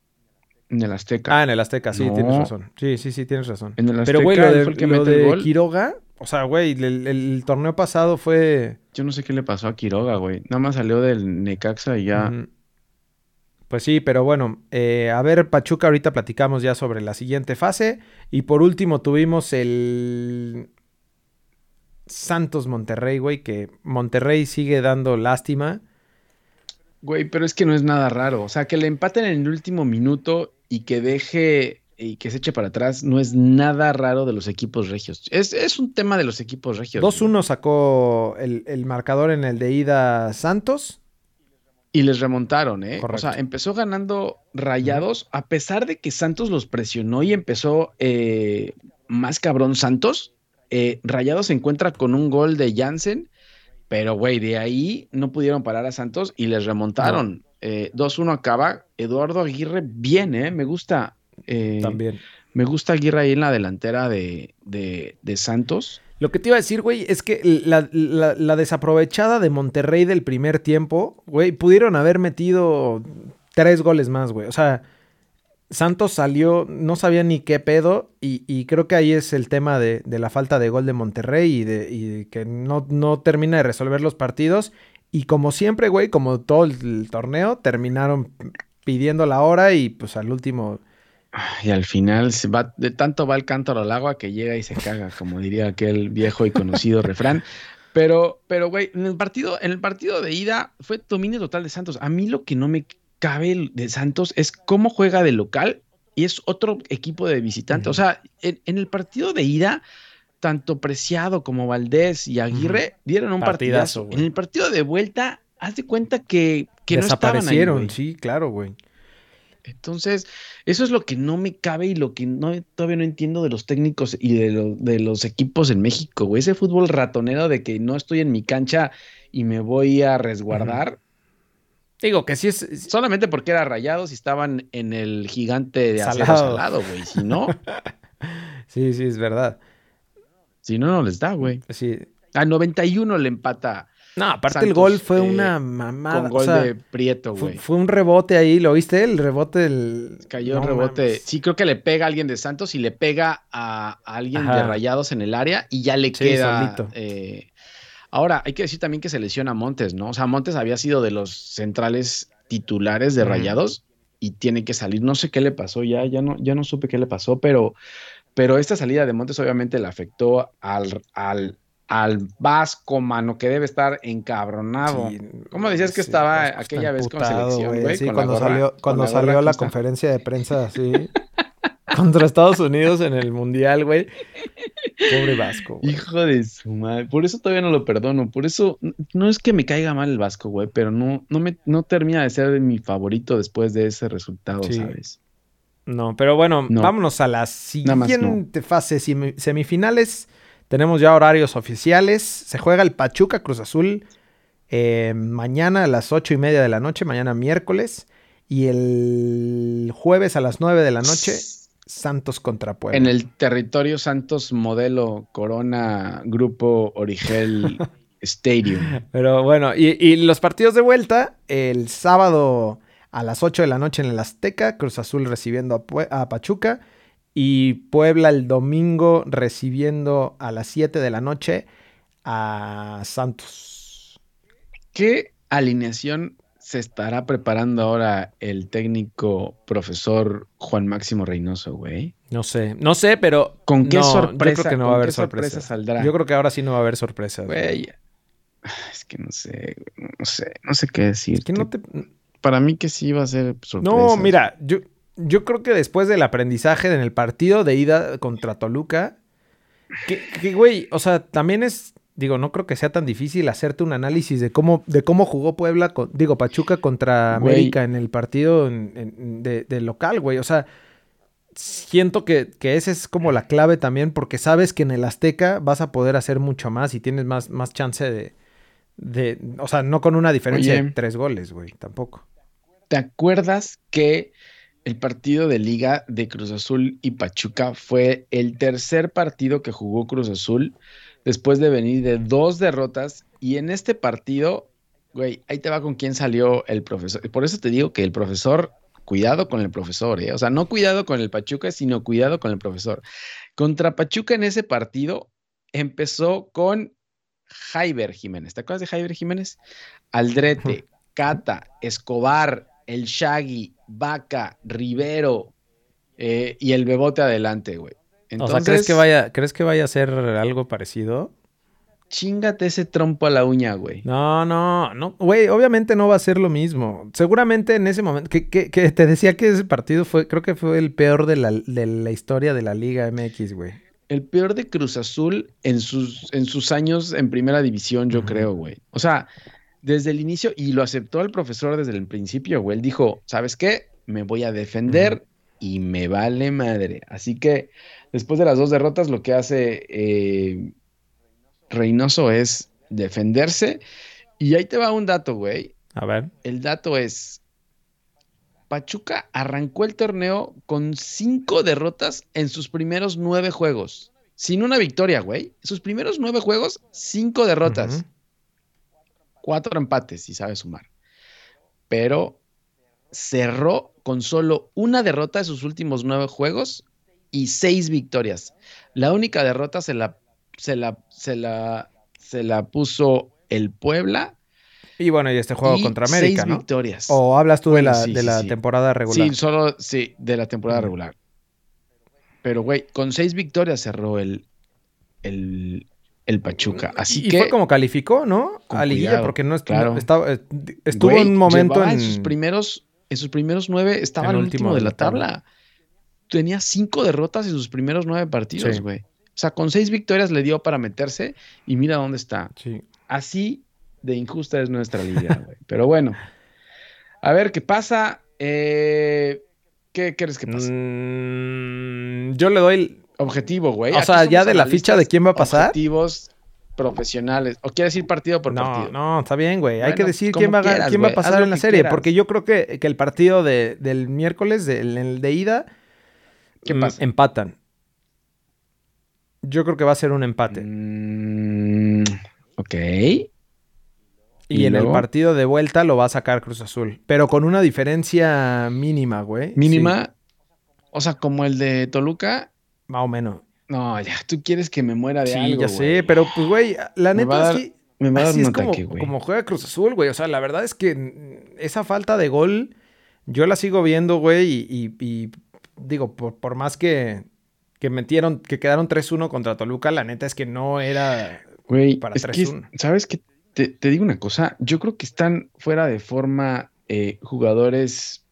En el Azteca. Ah, en el Azteca, sí, tienes razón. Sí, sí, sí, tienes razón. En el Azteca Pero, güey, lo de, que lo de Quiroga, o sea, güey, el, torneo pasado fue... Yo no sé qué le pasó a Quiroga, güey. Nada más salió del Necaxa y ya... Pues sí, pero bueno, eh, a ver, Pachuca, ahorita platicamos ya sobre la siguiente fase. Y por último tuvimos el Santos Monterrey, güey, que Monterrey sigue dando lástima. Güey, pero es que no es nada raro. O sea, que le empaten en el último minuto y que deje y que se eche para atrás no es nada raro de los equipos regios. Es, un tema de los equipos regios. 2-1 sacó el, marcador en el de ida Santos. Y les remontaron, ¿eh? O sea, empezó ganando rayados, a pesar de que Santos los presionó y empezó eh, más cabrón Santos. Eh, rayados se encuentra con un gol de Jansen, pero güey, de ahí no pudieron parar a Santos y les remontaron. 2-1 eh, acaba. Eduardo Aguirre viene, me gusta. Eh, También. Me gusta Aguirre ahí en la delantera de, Santos. Lo que te iba a decir, güey, es que la, desaprovechada de Monterrey del primer tiempo, güey, pudieron haber metido tres goles más, güey. O sea, Santos salió, no sabía ni qué pedo, y, creo que ahí es el tema de, la falta de gol de Monterrey y de, que no, no, termina de resolver los partidos. Y como siempre, güey, como todo el, torneo, terminaron pidiendo la hora y pues al último... Y al final se va, de tanto va el cántaro al agua que llega y se caga, como diría aquel viejo y conocido refrán. Pero, pero, güey, en el partido, en el partido de ida fue dominio total de Santos. A mí lo que no me cabe de Santos es cómo juega de local y es otro equipo de visitante. O sea, en, el partido de ida, tanto Preciado como Valdés y Aguirre dieron un partidazo. en el partido de vuelta, haz de cuenta que, que Desaparecieron, sí, claro, güey. Entonces, eso es lo que no me cabe y lo que no, todavía no entiendo de los técnicos y de, de los equipos en México, güey. Ese fútbol ratonero de que no estoy en mi cancha y me voy a resguardar. Digo que sí es. Solamente porque era rayados y estaban en el gigante de acero salado, güey. Si no. sí, sí, es verdad. Si no, no les da, güey. Sí. A 91 le empata. No, aparte el gol fue una mamada. Con gol de Prieto, güey. Fue, un rebote ahí, ¿lo viste? El rebote del. Cayó el rebote. Sí, creo que le pega a alguien de Santos y le pega a, alguien de Rayados en el área y ya le queda. Eh, ahora, hay que decir también que se lesiona Montes, ¿no? O sea, Montes había sido de los centrales titulares de Rayados y tiene que salir. No sé qué le pasó ya, ya no, ya no supe qué le pasó, pero pero esta salida de Montes obviamente le afectó al, al, al Vasco, mano, que debe estar encabronado. ¿Cómo decías que estaba aquella vez con selección, güey? Sí, cuando salió, cuando salió la conferencia de prensa así. contra Estados Unidos en el Mundial, güey. Pobre Vasco. Hijo de su madre. Por eso todavía no lo perdono. Por eso no es que me caiga mal el Vasco, güey, pero no, no, me, no termina de ser mi favorito después de ese resultado, ¿sabes? No, pero bueno, vámonos a la siguiente fase semifinales. Tenemos ya horarios oficiales. Se juega el Pachuca Cruz Azul eh, mañana a las ocho y media de la noche, mañana miércoles. Y el jueves a las nueve de la noche, Santos contra Puebla. En el territorio Santos modelo Corona Grupo Origel Stadium. Pero bueno, y los partidos de vuelta, el sábado a las 8 de la noche en el Azteca, Cruz Azul recibiendo a, Pachuca y Puebla el domingo recibiendo a las 7 de la noche a Santos. ¿Qué alineación se estará preparando ahora el técnico profesor Juan Máximo Reynoso, güey? No sé, no sé, pero. ¿Con qué sorpresa? Yo creo que no va a haber sorpresa. saldrá. Yo creo que ahora sí no va a haber sorpresa. Güey. Es que no sé, no sé, no sé qué decir. Es que no te... Para mí que sí va a ser sorpresa. No, mira, yo, yo creo que después del aprendizaje en el partido de ida contra Toluca, que, güey, o sea, también es digo, no creo que sea tan difícil hacerte un análisis de cómo, de cómo jugó Puebla, digo, Pachuca contra América en el partido de, local, güey. O sea, siento que, que esa es como la clave también, porque sabes que en el Azteca vas a poder hacer mucho más y tienes más, más chance de, de, o sea, no con una diferencia de tres goles, güey, tampoco. ¿Te acuerdas que el partido de liga de Cruz Azul y Pachuca fue el tercer partido que jugó Cruz Azul después de venir de dos derrotas. Y en este partido, güey, ahí te va con quién salió el profesor. Por eso te digo que el profesor, cuidado con el profesor, ¿eh? O sea, no cuidado con el Pachuca, sino cuidado con el profesor. Contra Pachuca en ese partido empezó con Jaiber Jiménez. ¿Te acuerdas de Jaiber Jiménez? Aldrete, Cata, Escobar, El Shaggy, Vaca, Rivero eh, y el Bebote adelante, güey o sea, ¿crees que, vaya, ¿crees que vaya a ser algo parecido? Chingate ese trompo a la uña, güey. No, no, no, güey, obviamente no va a ser lo mismo. Seguramente en ese momento, que, te decía que ese partido fue, creo que fue el peor de la, historia de la Liga MX, güey. El peor de Cruz Azul en sus, en sus años en primera división, yo creo, güey. O sea, desde el inicio, y lo aceptó el profesor desde el principio, güey. Él dijo, ¿sabes qué? Me voy a defender y me vale madre. Así que Después de las dos derrotas, lo que hace eh, Reynoso es defenderse. Y ahí te va un dato, güey. A ver. El dato es, Pachuca arrancó el torneo con cinco derrotas en sus primeros nueve juegos. Sin una victoria, güey. Sus primeros nueve juegos, cinco derrotas. Cuatro empates, si sabe sumar. Pero cerró con solo una derrota en sus últimos nueve juegos y seis victorias. La única derrota se la, se la, se la, se la puso el Puebla. Y bueno, y este juego contra América, seis victorias. ¿O hablas tú de la, de la temporada regular? Sí, solo, sí, de la temporada regular. Pero, güey, con seis victorias cerró el, el, el Pachuca. Así que. fue como calificó, ¿no? A Liguilla, porque no, claro. estaba, eh, estuvo en un momento en... en. sus primeros, en sus primeros nueve, estaba en el último, de la tabla tenía cinco derrotas en sus primeros nueve partidos, güey. O sea, con seis victorias le dio para meterse y mira dónde está. Sí. Así de injusta es nuestra liga, güey. Pero bueno, a ver qué pasa. Eh, ¿Qué crees que pasa? Mm, yo le doy objetivo, güey. O sea, ya de la ficha de quién va a pasar. Objetivos profesionales. ¿O quieres decir partido por partido? No, está bien, güey. Hay que decir quién va, a, quién va a pasar en la serie. Porque yo creo que, el partido del miércoles, el de ida, ¿Qué mm, pasa? Empatan. Yo creo que va a ser un empate. Mm, ok. Y, en el partido de vuelta lo va a sacar Cruz Azul. Pero con una diferencia mínima, güey. ¿Mínima? O sea, como el de Toluca. Más o menos. No, ya, tú quieres que me muera de algo. Sí, ya sé, pero pues, güey, la neta es que. Me va a dar un ataque, como, como juega Cruz Azul, güey. O sea, la verdad es que esa falta de gol, yo la sigo viendo, güey, y digo, por, más que, que metieron, que quedaron 3-1 contra Toluca, la neta es que no era para 3-1. ¿Sabes qué? Te, digo una cosa, yo creo que están fuera de forma eh, jugadores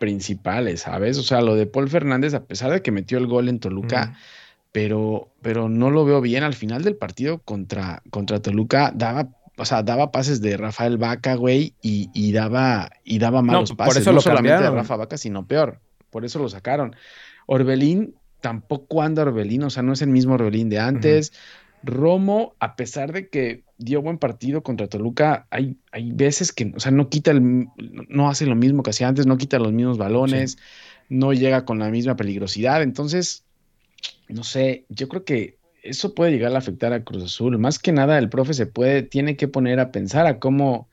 principales, ¿sabes? O sea, lo de Paul Fernández, a pesar de que metió el gol en Toluca, pero, pero no lo veo bien. Al final del partido contra, contra Toluca daba o sea, daba pases de Rafael Vaca, güey, y, daba, y daba malos pases. Por eso no solamente de Rafa Vaca, sino peor por eso lo sacaron. Orbelín tampoco anda Orbelín, o sea, no es el mismo Orbelín de antes. Romo, a pesar de que dio buen partido contra Toluca, hay, hay veces que, o sea, no quita el, no hace lo mismo que hacía antes, no quita los mismos balones, no llega con la misma peligrosidad. Entonces, no sé, yo creo que eso puede llegar a afectar a Cruz Azul. Más que nada, el profe se puede, tiene que poner a pensar a cómo,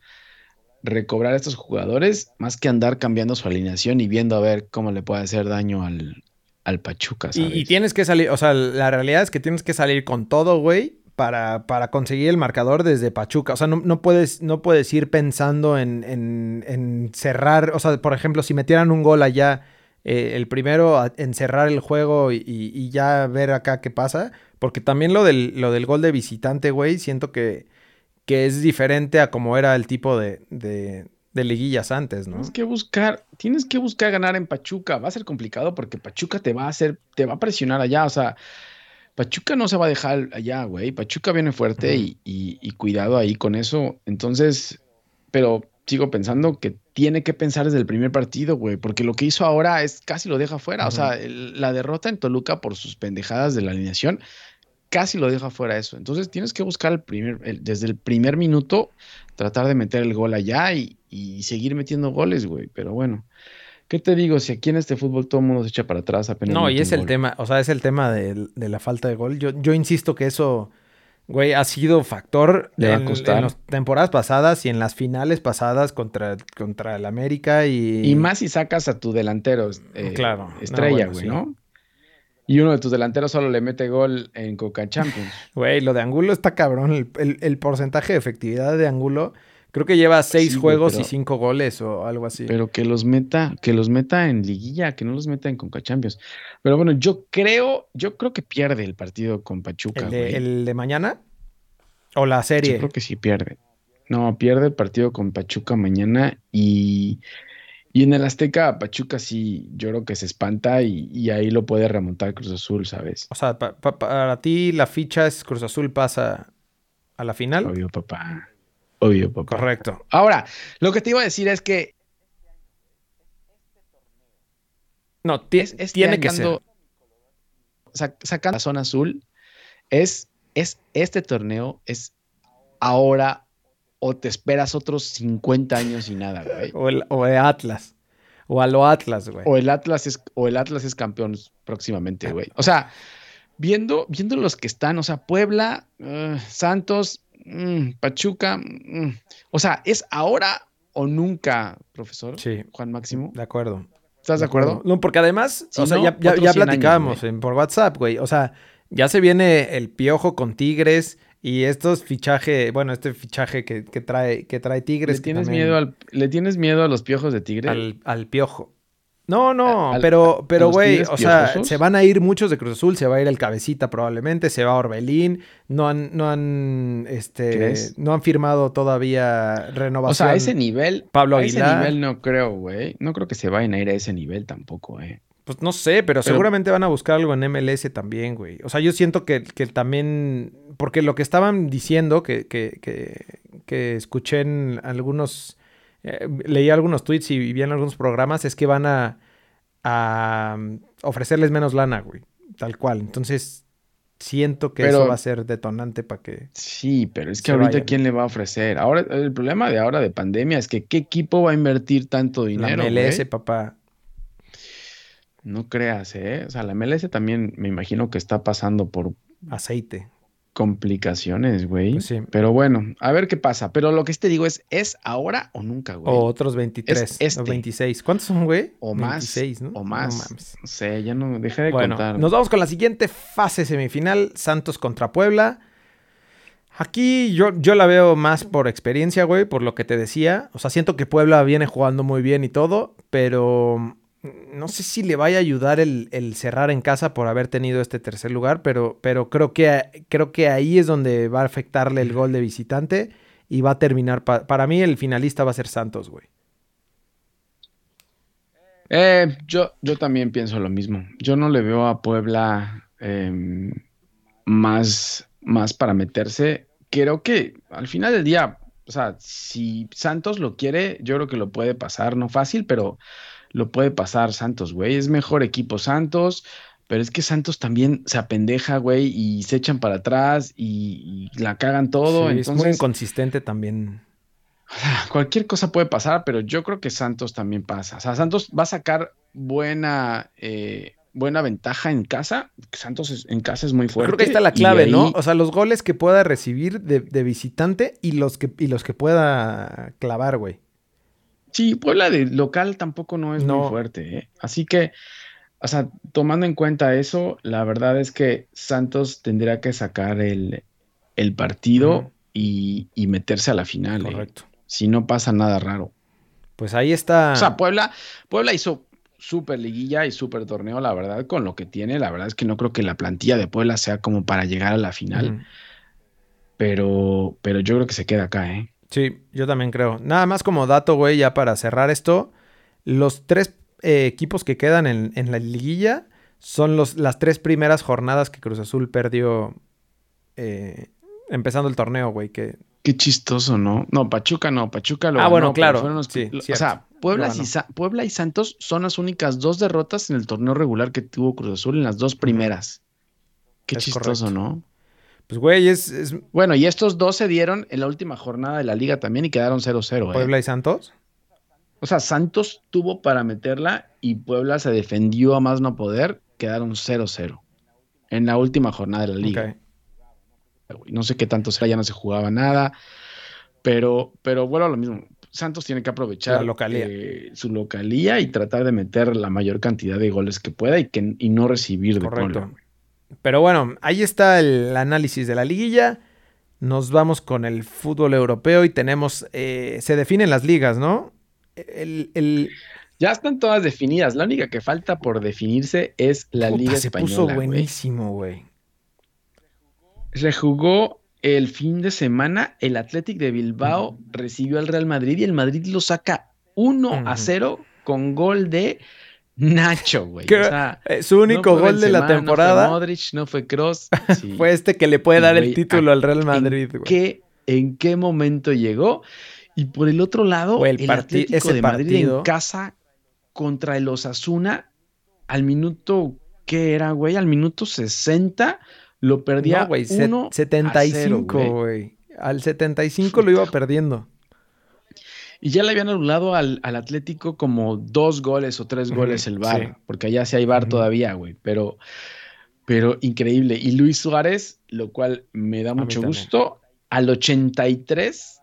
recobrar a estos jugadores más que andar cambiando su alineación y viendo a ver cómo le puede hacer daño al, al Pachuca. Y, tienes que salir, o sea, la realidad es que tienes que salir con todo, güey, para, para conseguir el marcador desde Pachuca. O sea, no, puedes, no puedes ir pensando en, en, cerrar, o sea, por ejemplo, si metieran un gol allá, eh, el primero en cerrar el juego y, ya ver acá qué pasa, porque también lo del, lo del gol de visitante, güey, siento que, que es diferente a como era el tipo de, de, de liguillas antes, ¿no? Tienes que buscar, tienes que buscar ganar en Pachuca. Va a ser complicado porque Pachuca te va a hacer, te va a presionar allá. O sea, Pachuca no se va a dejar allá, güey. Pachuca viene fuerte y, cuidado ahí con eso. Entonces, pero sigo pensando que tiene que pensar desde el primer partido, güey, porque lo que hizo ahora es casi lo deja fuera. O sea, la derrota en Toluca por sus pendejadas de la alineación casi lo deja fuera eso. Entonces tienes que buscar el primer, desde el primer minuto, tratar de meter el gol allá y, y seguir metiendo goles, güey. Pero bueno, ¿Qué te digo? Si aquí en este fútbol todo el mundo se echa para atrás apenas. No, y es el tema, o sea, es el tema de, la falta de gol. Yo, yo insisto que eso, güey, ha sido factor en, las temporadas pasadas y en las finales pasadas contra, contra el América y... Y más si sacas a tu delantero eh, claro. estrella, güey, ¿no? Y uno de tus delanteros solo le mete gol en Coca Champions. Güey, lo de Angulo está cabrón. el, el porcentaje de efectividad de Angulo Creo que lleva seis juegos y cinco goles o algo así. Pero que los meta, que los meta en liguilla, que no los meta en Conca Champions. Pero bueno, yo creo, yo creo que pierde el partido con Pachuca. ¿El de, ¿el de mañana? ¿O la serie? Yo creo que sí pierde. No, pierde el partido con Pachuca mañana y, y en el Azteca Pachuca sí, yo creo que se espanta y, ahí lo puede remontar Cruz Azul, ¿sabes? O sea, para ti la ficha es Cruz Azul pasa a la final. Obvio, papá. Obvio, papá. Correcto. Ahora, lo que te iba a decir es que. No, tiene que ser. sacando la zona azul, es, es este torneo, es ahora o te esperas otros 50 años y nada, güey. O el, o el Atlas. O a lo Atlas, güey. O el Atlas es, o el Atlas es campeón próximamente, güey. O sea, viendo, viendo los que están, o sea, Puebla, uh, Santos, Mm, Pachuca, mm. o sea, ¿es ahora o nunca, profesor? Sí. Juan Máximo. De acuerdo. ¿Estás de acuerdo? No, porque además, o sea, ya, ya, platicábamos por WhatsApp, güey. O sea, ya se viene el piojo con Tigres y estos fichaje, bueno, este fichaje que, trae, que trae Tigres. ¿Le tienes, miedo al, ¿Le tienes miedo a los piojos de Tigres? Al, al piojo. No, no, pero, pero, güey, o sea, se van a ir muchos de Cruz Azul, se va a ir el Cabecita probablemente, se va a Orbelín, no han, no han, este, no han firmado todavía renovación. O sea, a ese nivel, Pablo Aguilar. A ese nivel no creo, güey, no creo que se vayan a ir a ese nivel tampoco, eh. Pues no sé, pero, seguramente van a buscar algo en MLS también, güey. O sea, yo siento que, que también, porque lo que estaban diciendo, que, que, que, que escuché en algunos eh, leí algunos tweets y vi en algunos programas, es que van a, um, ofrecerles menos lana, güey. Tal cual. Entonces, siento que eso va a ser detonante para que. Sí, pero es que ahorita quién le va a ofrecer. Ahora, el problema de ahora de pandemia es que qué equipo va a invertir tanto dinero. La MLS, papá. No creas, ¿eh? O sea, la MLS también me imagino que está pasando por aceite complicaciones, güey. Pues sí. Pero bueno, a ver qué pasa. Pero lo que te digo es, ¿es ahora o nunca, güey? O otros 23 o 26. Este. ¿Cuántos son, güey? O más. 26, ¿no? O más. No sé, ya no, dejé de bueno, contar. Nos vamos con la siguiente fase semifinal, Santos contra Puebla. Aquí yo, yo la veo más por experiencia, güey, por lo que te decía. O sea, siento que Puebla viene jugando muy bien y todo, pero no sé si le vaya a ayudar el, cerrar en casa por haber tenido este tercer lugar, pero, pero creo, que, creo que ahí es donde va a afectarle el gol de visitante y va a terminar. para mí, el finalista va a ser Santos, güey. Eh, yo, yo también pienso lo mismo. Yo no le veo a Puebla em, más, más para meterse. Creo que al final del día, o sea, si Santos lo quiere, yo creo que lo puede pasar, no fácil, pero lo puede pasar Santos, güey. Es mejor equipo Santos, pero es que Santos también se apendeja, güey, y se echan para atrás y, la cagan todo. es muy inconsistente también. Cualquier cosa puede pasar, pero yo creo que Santos también pasa. O sea, Santos va a sacar buena, eh, buena ventaja en casa. Santos en casa es muy fuerte. Creo que ahí está la clave, ¿no? O sea, los goles que pueda recibir de, visitante y los que, y los que pueda clavar, güey. Sí, Puebla de local tampoco no es muy fuerte. ¿eh? Así que, o sea, tomando en cuenta eso, la verdad es que Santos tendría que sacar el, partido y, meterse a la final. ¿eh? Correcto. Si no pasa nada raro. Pues ahí está. O sea, Puebla, Puebla hizo súper liguilla y súper torneo, la verdad, con lo que tiene. La verdad es que no creo que la plantilla de Puebla sea como para llegar a la final. Pero, pero yo creo que se queda acá, ¿eh? Sí, yo también creo. Nada más como dato, güey, ya para cerrar esto. Los tres eh, equipos que quedan en, la liguilla son los, las tres primeras jornadas que Cruz Azul perdió eh, empezando el torneo, güey. Que... Qué chistoso, ¿no? No, Pachuca no, Pachuca lo Ah, bueno, claro. o sea, Puebla, y Puebla y Santos son las únicas dos derrotas en el torneo regular que tuvo Cruz Azul en las dos primeras. Qué chistoso, ¿no? Pues, güey, es, Bueno, y estos dos se dieron en la última jornada de la liga también y quedaron 0-0. ¿eh? ¿Puebla y Santos? O sea, Santos tuvo para meterla y Puebla se defendió a más no poder, quedaron 0-0 en la última jornada de la liga. No sé qué tanto será, ya no se jugaba nada, pero, pero bueno, lo mismo. Santos tiene que aprovechar eh, su localía y tratar de meter la mayor cantidad de goles que pueda y, que, y no recibir de Correcto. Pero bueno, ahí está el análisis de la liguilla. Nos vamos con el fútbol europeo y tenemos, eh, se definen las ligas, ¿no? El, Ya están todas definidas. La única que falta por definirse es la Liga Española. Se puso buenísimo, güey. Se jugó el fin de semana. El Athletic de Bilbao recibió al Real Madrid y el Madrid lo saca 1 a 0 con gol de Nacho, güey. Eh, su único gol de la temporada. No fue Modric, no fue Cross. fue este que le puede dar el título al Real Madrid, ¿en Qué, ¿En qué momento llegó? Y por el otro lado, el, Atlético de Madrid en casa contra el Osasuna al minuto, ¿qué era, güey? Al minuto 60 lo perdía no, güey, 75, güey. Al 75 lo iba perdiendo. Y ya le habían anulado al, Atlético como dos goles o tres goles el VAR, porque allá sí hay VAR todavía, güey. Pero, pero increíble. Y Luis Suárez, lo cual me da mucho gusto, al 83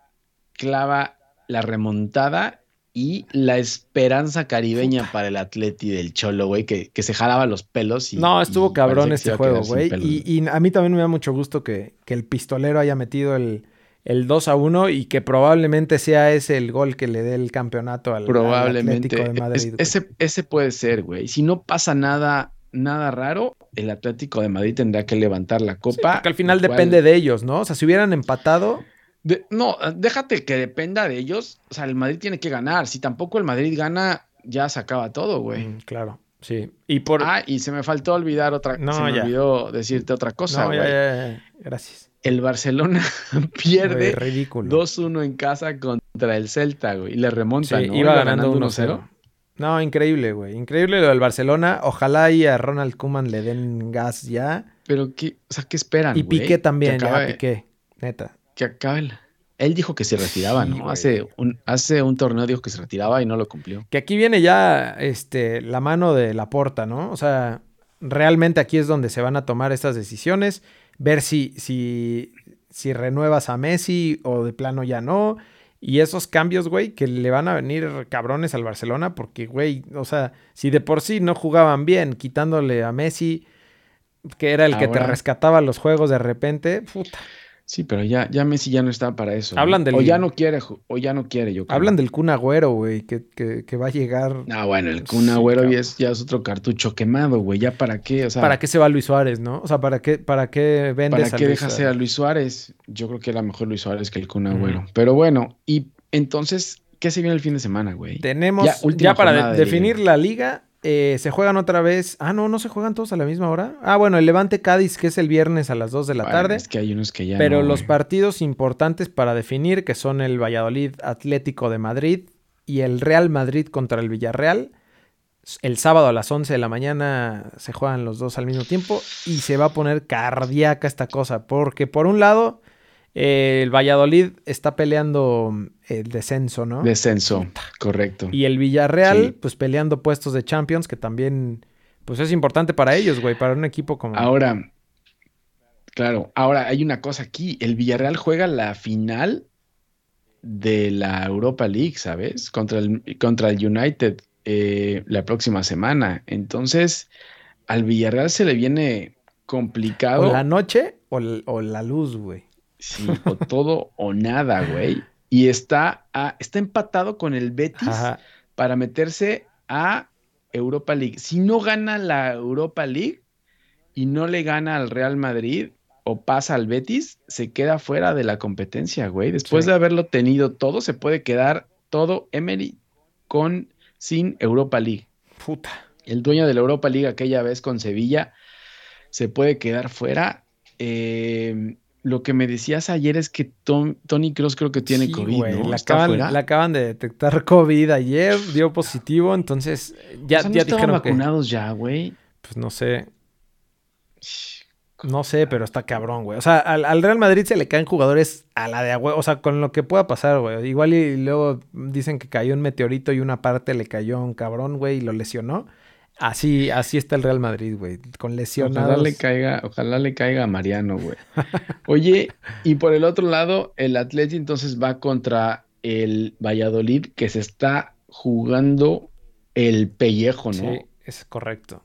clava la remontada y la esperanza caribeña para el Atleti del Cholo, güey, que, se jalaba los pelos. Y, no, estuvo cabrón este juego, güey. Y, a mí también me da mucho gusto que, que el pistolero haya metido el, el 2 a 1 y que probablemente sea ese el gol que le dé el campeonato al, Atlético de Madrid. ese, ese puede ser, güey. Si no pasa nada, nada raro, el Atlético de Madrid tendrá que levantar la copa. porque al final depende de ellos, ¿no? O sea, si hubieran empatado. no, déjate que dependa de ellos. O sea, el Madrid tiene que ganar. Si tampoco el Madrid gana, ya se acaba todo, güey. Mm, claro. Sí. Y por... Ah, y se me faltó olvidar otra no, se me olvidó decirte otra cosa, güey. Gracias el Barcelona pierde 2-1 en casa contra el Celta, güey. Y le remonta, ¿no? Iba, ganando, 1-0. No, increíble, güey. Increíble lo del Barcelona. Ojalá y a Ronald Koeman le den gas ya. Pero, ¿qué, o sea, ¿qué esperan, Y Piqué también, ya, Piqué. Neta. Que acabe Él dijo que se retiraba, ¿no? Hace un, hace un torneo dijo que se retiraba y no lo cumplió. Que aquí viene ya este, la mano de la porta, ¿no? O sea, realmente aquí es donde se van a tomar estas decisiones ver si, si, si renuevas a Messi o de plano ya no. Y esos cambios, güey, que le van a venir cabrones al Barcelona, porque, güey, o sea, si de por sí no jugaban bien, quitándole a Messi, que era el que te rescataba los juegos de repente, puta. Sí, pero ya, ya Messi ya no está para eso. Hablan del... O ya no quiere, o ya no quiere, yo Hablan del Kun Agüero, güey, que, que, va a llegar... Ah, bueno, el Kun Agüero ya, es, ya es otro cartucho quemado, güey, ya para qué, o sea... ¿Para qué se va Luis Suárez, no? O sea, ¿para qué, para qué vendes ¿Para qué dejas a Luis Suárez? Yo creo que era mejor Luis Suárez que el Kun Agüero. Pero bueno, y entonces, ¿qué se viene el fin de semana, güey? Tenemos, ya, para definir la liga, eh, se juegan otra vez. Ah, no, no se juegan todos a la misma hora. Ah, bueno, el Levante Cádiz, que es el viernes a las 2 de la tarde. Es que hay unos que ya. Pero los partidos importantes para definir, que son el Valladolid Atlético de Madrid y el Real Madrid contra el Villarreal. El sábado a las 11 de la mañana se juegan los dos al mismo tiempo y se va a poner cardíaca esta cosa. Porque por un lado, el Valladolid está peleando mm, el descenso, ¿no? Descenso, correcto. Y el Villarreal, pues peleando puestos de Champions, que también, pues es importante para ellos, güey, para un equipo como... Ahora, claro, ahora hay una cosa aquí, el Villarreal juega la final de la Europa League, ¿sabes? Contra el, contra el United eh, la próxima semana. Entonces, al Villarreal se le viene complicado. ¿O la noche o, la luz, güey? Sí, o todo o nada, güey. Y está, está empatado con el Betis para meterse a Europa League. Si no gana la Europa League y no le gana al Real Madrid o pasa al Betis, se queda fuera de la competencia, güey. Después de haberlo tenido todo, se puede quedar todo Emery con sin Europa League. Puta. El dueño de la Europa League aquella vez con Sevilla se puede quedar fuera. Eh, lo que me decías ayer es que Tony Cross creo que tiene COVID, ¿no? Le acaban, acaban, de detectar COVID ayer, dio positivo, entonces ya, o ya estaban vacunados ya, güey. Pues no sé. No sé, pero está cabrón, güey. O sea, al, Real Madrid se le caen jugadores a la de agua. O sea, con lo que pueda pasar, güey. Igual y luego dicen que cayó un meteorito y una parte le cayó un cabrón, güey, y lo lesionó. Así, así está el Real Madrid, güey, con lesionados. Ojalá le caiga, ojalá le caiga a Mariano, güey. Oye, y por el otro lado, el Atleti entonces va contra el Valladolid, que se está jugando el pellejo, ¿no? Sí, es correcto.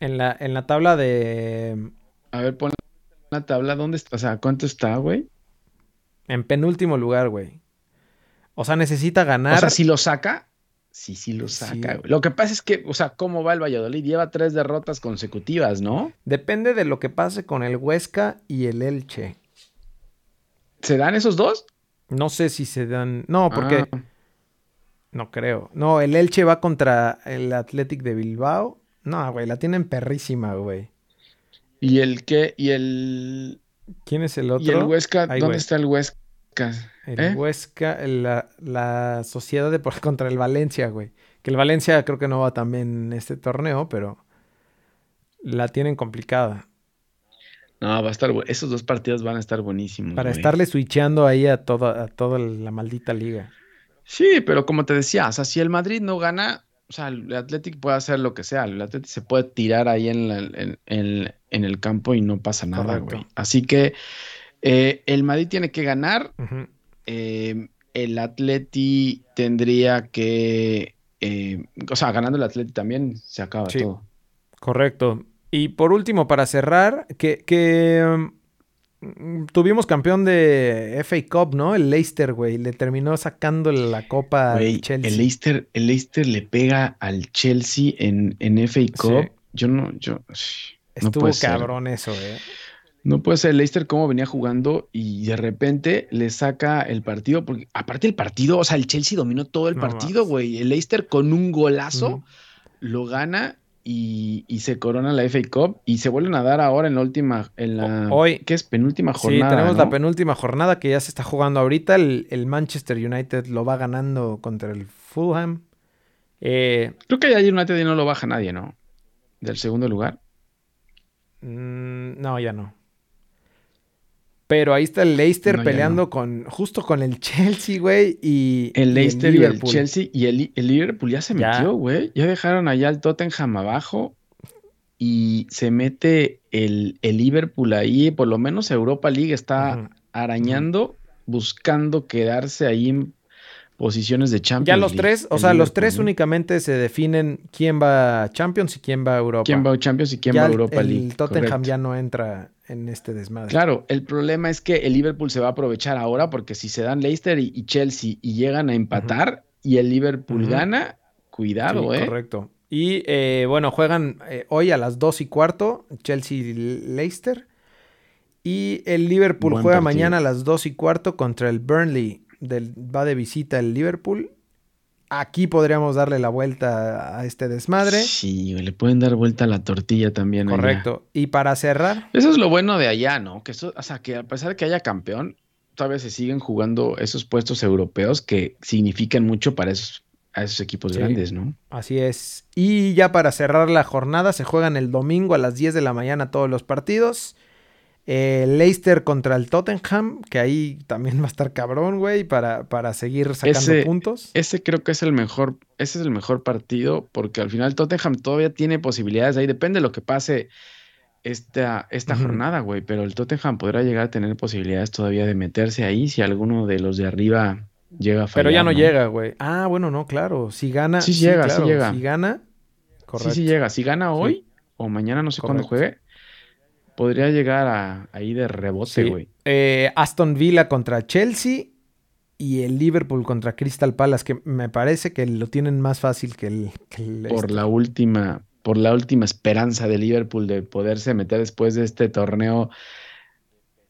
En la, en la tabla de. A ver, pon la tabla, ¿dónde está? O sea, ¿cuánto está, güey? En penúltimo lugar, güey. O sea, necesita ganar. O sea, si lo saca, Sí, sí lo saca. Lo que pasa es que, o sea, ¿cómo va el Valladolid? Lleva tres derrotas consecutivas, ¿no? Depende de lo que pase con el Huesca y el Elche. ¿Se dan esos dos? No sé si se dan. No, porque. Ah. No creo. No, el Elche va contra el Athletic de Bilbao. No, güey, la tienen perrísima, güey. ¿Y el qué? ¿Y el. ¿Quién es el otro? ¿Y el Huesca? ¿Dónde está el Huesca? El ¿Eh? Huesca, la, Sociedad de contra el Valencia, güey. Que el Valencia creo que no va también en este torneo, pero la tienen complicada. No, va a estar, esos dos partidos van a estar buenísimos. Para estarle switcheando ahí a toda, a toda la maldita liga. Sí, pero como te decía, o sea, si el Madrid no gana, o sea, el Athletic puede hacer lo que sea. El Athletic se puede tirar ahí en, en, el campo y no pasa nada, güey. Así que eh, el Madrid tiene que ganar. Eh, el Atleti tendría que. Eh, o sea, ganando el Atleti también se acaba todo. Correcto. Y por último, para cerrar, que, um, tuvimos campeón de FA Cup, ¿no? El Leicester, güey. Le terminó sacando la copa al Chelsea. El Leicester, el Leicester le pega al Chelsea en, en FA Cup. Yo no, yo. Estuvo cabrón eso, eh. No puede ser el Leicester cómo venía jugando y de repente le saca el partido, porque aparte el partido, o sea, el Chelsea dominó todo el partido, güey. El Leicester con un golazo lo gana y, se corona la FA Cup y se vuelven a dar ahora en la última, en la, hoy, ¿qué es? Penúltima jornada. Sí, tenemos la penúltima jornada que ya se está jugando ahorita. El, Manchester United lo va ganando contra el Fulham. Eh, Creo que ya United no lo baja nadie, ¿no? Del segundo lugar. Mm, no, ya no. Pero ahí está el Leicester peleando con justo con el Chelsea, güey, y el Leicester y el, Chelsea y el, Liverpool ya se metió, güey. Ya dejaron allá el Tottenham abajo y se mete el, Liverpool ahí, por lo menos Europa League está arañando, buscando quedarse ahí en posiciones de Champions. Ya los tres, o sea, los tres únicamente se definen quién va a Champions y quién va a Europa. Quién va a Champions y quién va a Europa League. El Tottenham ya no entra en este desmadre. Claro, el problema es que el Liverpool se va a aprovechar ahora porque si se dan Leicester y, Chelsea y llegan a empatar y el Liverpool gana, cuidado, ¿eh? Correcto. Y eh, bueno, juegan eh, hoy a las 2 y cuarto, Chelsea-Leicester. Y el Liverpool juega mañana a las 2 y cuarto contra el Burnley. Del, va de visita el Liverpool. Aquí podríamos darle la vuelta a este desmadre. Sí, le pueden dar vuelta a la tortilla también. Correcto. Y para cerrar. Eso es lo bueno de allá, ¿no? Que eso, o sea, que a pesar de que haya campeón, todavía se siguen jugando esos puestos europeos que significan mucho para esos, a esos equipos grandes, ¿no? Así es. Y ya para cerrar la jornada, se juegan el domingo a las 10 de la mañana todos los partidos. Eh, Leicester contra el Tottenham, que ahí también va a estar cabrón, güey, para, para seguir sacando puntos. Ese creo que es el mejor, ese es el mejor partido, porque al final Tottenham todavía tiene posibilidades ahí, depende de lo que pase esta, esta jornada, güey. Pero el Tottenham podrá llegar a tener posibilidades todavía de meterse ahí si alguno de los de arriba llega a fallar. Pero ya no, llega, güey. Ah, bueno, no, claro. Si gana. Sí, llega, sí llega. Si gana, correcto. Sí, sí llega. Si gana hoy o mañana, no sé cuándo juegue, podría llegar a, ahí de rebote, güey. Eh, Aston Villa contra Chelsea y el Liverpool contra Crystal Palace, que me parece que lo tienen más fácil que el. por este. la última, por la última esperanza de Liverpool de poderse meter después de este torneo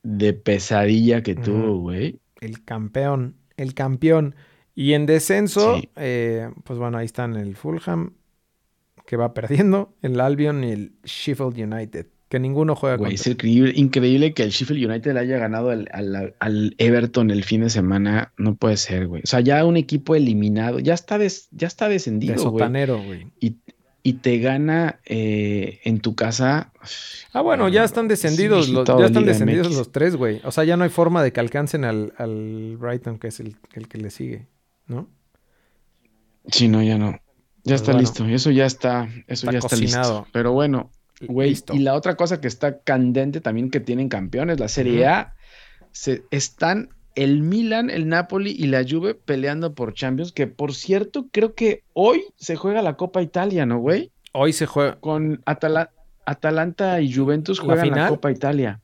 de pesadilla que tuvo, güey. El campeón, el campeón. Y en descenso, eh, pues bueno, ahí están el Fulham, que va perdiendo, el Albion y el Sheffield United que ninguno juega Güey, Es increíble, increíble que el Sheffield United haya ganado al, Everton el fin de semana. No puede ser, güey. O sea, ya un equipo eliminado, ya está, ya está descendido, de sotanero, güey. Y, y, te gana eh, en tu casa. Ah, bueno, ya están descendidos, los, ya están descendidos los tres, güey. O sea, ya no hay forma de que alcancen al, al Brighton, que es el, el, que le sigue, ¿no? Sí, no, ya no. Ya pues está listo. Eso ya está, eso ya está listo. Pero bueno, Güey, y la otra cosa que está candente también que tienen campeones, la Serie A, se, están el Milan, el Napoli y la Juve peleando por Champions, que por cierto, creo que hoy se juega la Copa Italia, ¿no, güey? Hoy se juega. Con Atalanta y Juventus juegan ¿La, Copa Italia.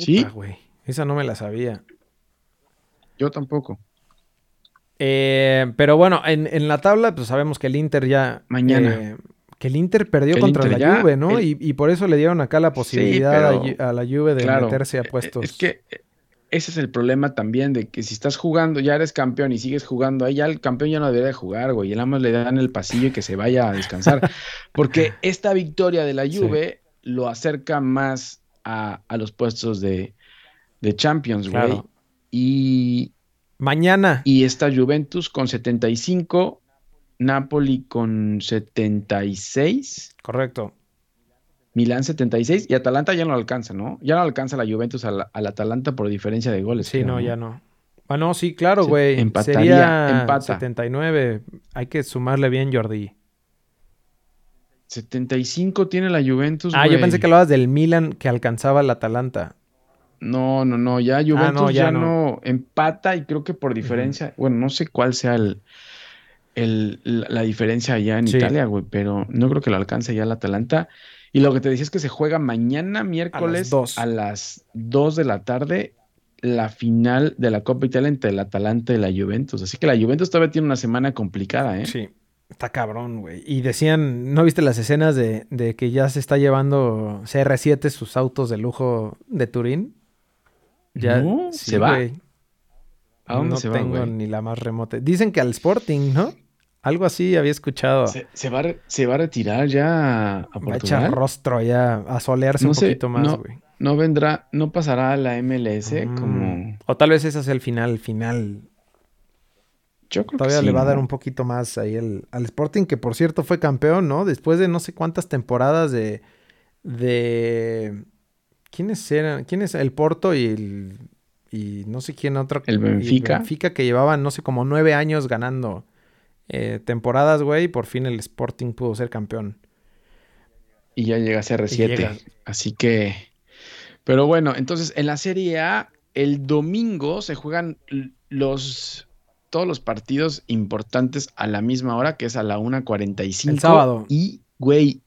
sí, güey. Esa no me la sabía. Yo tampoco. Eh, pero bueno, en, la tabla, pues sabemos que el Inter ya. Mañana. Eh, que el Inter perdió contra la Juve, ¿no? Y, por eso le dieron acá la posibilidad a, la Juve de meterse a e, e, puestos. Es que e, ese es el problema también de que si estás jugando, ya eres campeón y sigues jugando ahí, ya el campeón ya no debe jugar, güey. Y nada más le dan el pasillo y que se vaya a descansar. Porque esta victoria de la Juve lo acerca más a, los puestos de, Champions, güey. Y. Mañana. Y esta Juventus con 75 Napoli con 76. Correcto. Milán 76 y Atalanta ya no alcanza, ¿no? Ya no alcanza la Juventus al, Atalanta por diferencia de goles. Sí, no, ya no. Ah, sí, claro, güey. Sería empata. 79. Hay que sumarle bien, Jordi. 75 tiene la Juventus. Ah, yo pensé que hablabas del Milan que alcanzaba el Atalanta. No, no, no. Ya ah, Juventus ya, no. empata y creo que por diferencia. Bueno, no sé cuál sea el, el, la, diferencia allá en Italia, güey, pero no creo que lo alcance ya el Atalanta. Y lo que te decía es que se juega mañana miércoles a las 2, de la tarde la final de la Copa Italia entre el Atalanta y la Juventus. Así que la Juventus todavía tiene una semana complicada, ¿eh? Sí, está cabrón, güey. Y decían, ¿no viste las escenas de, de que ya se está llevando CR7 sus autos de lujo de Turín? Ya se va. ¿A dónde no se va, tengo ni la más remota. Dicen que al Sporting, ¿no? Algo así había escuchado. ¿Se, va, se va a retirar ya a Portugal? Va a echar rostro ya, a solearse un poquito más, güey. No, vendrá, no pasará a la MLS mm. como... O tal vez ese es el final, final. Yo creo Todavía le va a dar un poquito más ahí el, al Sporting, que por cierto fue campeón, ¿no? Después de no sé cuántas temporadas de... de... ¿Quiénes eran? ¿Quién es? El Porto y el... Y no sé quién otro. El Benfica. El Benfica que llevaban, no sé, como nueve años ganando eh, temporadas, güey, y por fin el Sporting pudo ser campeón. Y ya llega a CR7. Así que. Pero bueno, entonces en la Serie A, el domingo se juegan los todos los partidos importantes a la misma hora, que es a la 1.45. El sábado. Y, güey,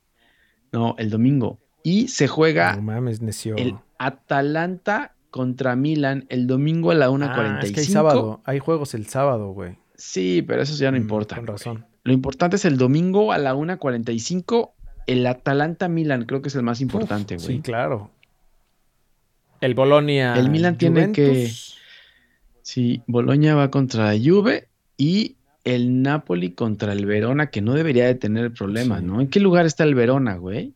no, el domingo. Y se juega no mames, necio. el Atalanta contra Milan el domingo a la 1.45. Ah, es que hay sábado, hay juegos el sábado, güey. Sí, pero eso ya no mm, importa. Con razón. Lo importante es el domingo a la 1.45, el Atalanta Milan, creo que es el más importante, güey. Sí, claro. El Bolonia. El Milan tiene que. Sí, Bolonia va contra la Juve y el Napoli contra el Verona, que no debería de tener problemas, ¿no? ¿En qué lugar está el Verona, güey?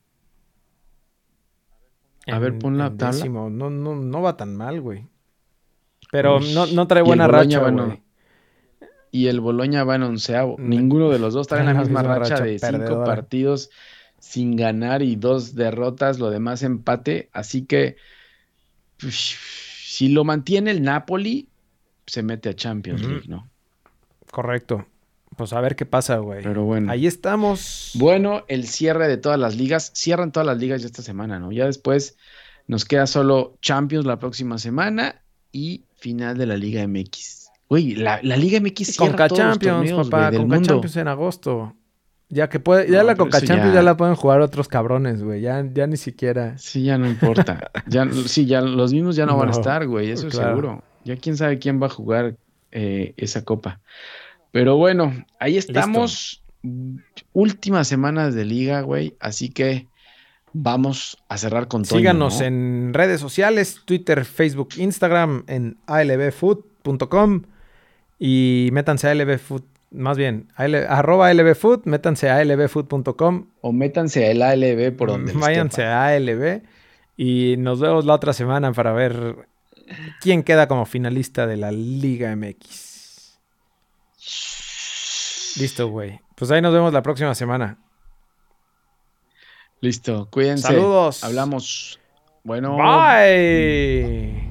A ver, pon la tabla. No, no, no va tan mal, güey. Pero no, no, trae buena racha, güey y el Boloña va en onceavo. Ninguno de los dos está en la misma, racha, de cinco partidos sin ganar y dos derrotas, lo demás empate. Así que pues, si lo mantiene el Napoli, se mete a Champions League, ¿no? Correcto. Pues a ver qué pasa, güey. Pero bueno. Ahí estamos. Bueno, el cierre de todas las ligas. Cierran todas las ligas ya esta semana, ¿no? Ya después nos queda solo Champions la próxima semana y final de la Liga MX. Güey, la, Liga MX cierra Conca Champions, papá. Conca Champions en agosto. Ya que puede, ya la Coca Champions ya... la pueden jugar otros cabrones, güey. Ya, ya ni siquiera. Sí, ya no importa. ya, sí, ya los mismos ya no, van a estar, güey. Eso es seguro. Ya quién sabe quién va a jugar eh, esa copa. Pero bueno, ahí estamos. Últimas semanas de liga, güey. Así que vamos a cerrar con todo. Síganos en redes sociales, Twitter, Facebook, Instagram, en albfood.com y métanse a albfood más bien, arroba lbfood, métanse a lbfood.com. O métanse a el ALB por donde Váyanse a ALB y nos vemos la otra semana para ver quién queda como finalista de la Liga MX. Listo, güey. Pues ahí nos vemos la próxima semana. Listo, cuídense. Saludos. Hablamos. Bueno. Bye.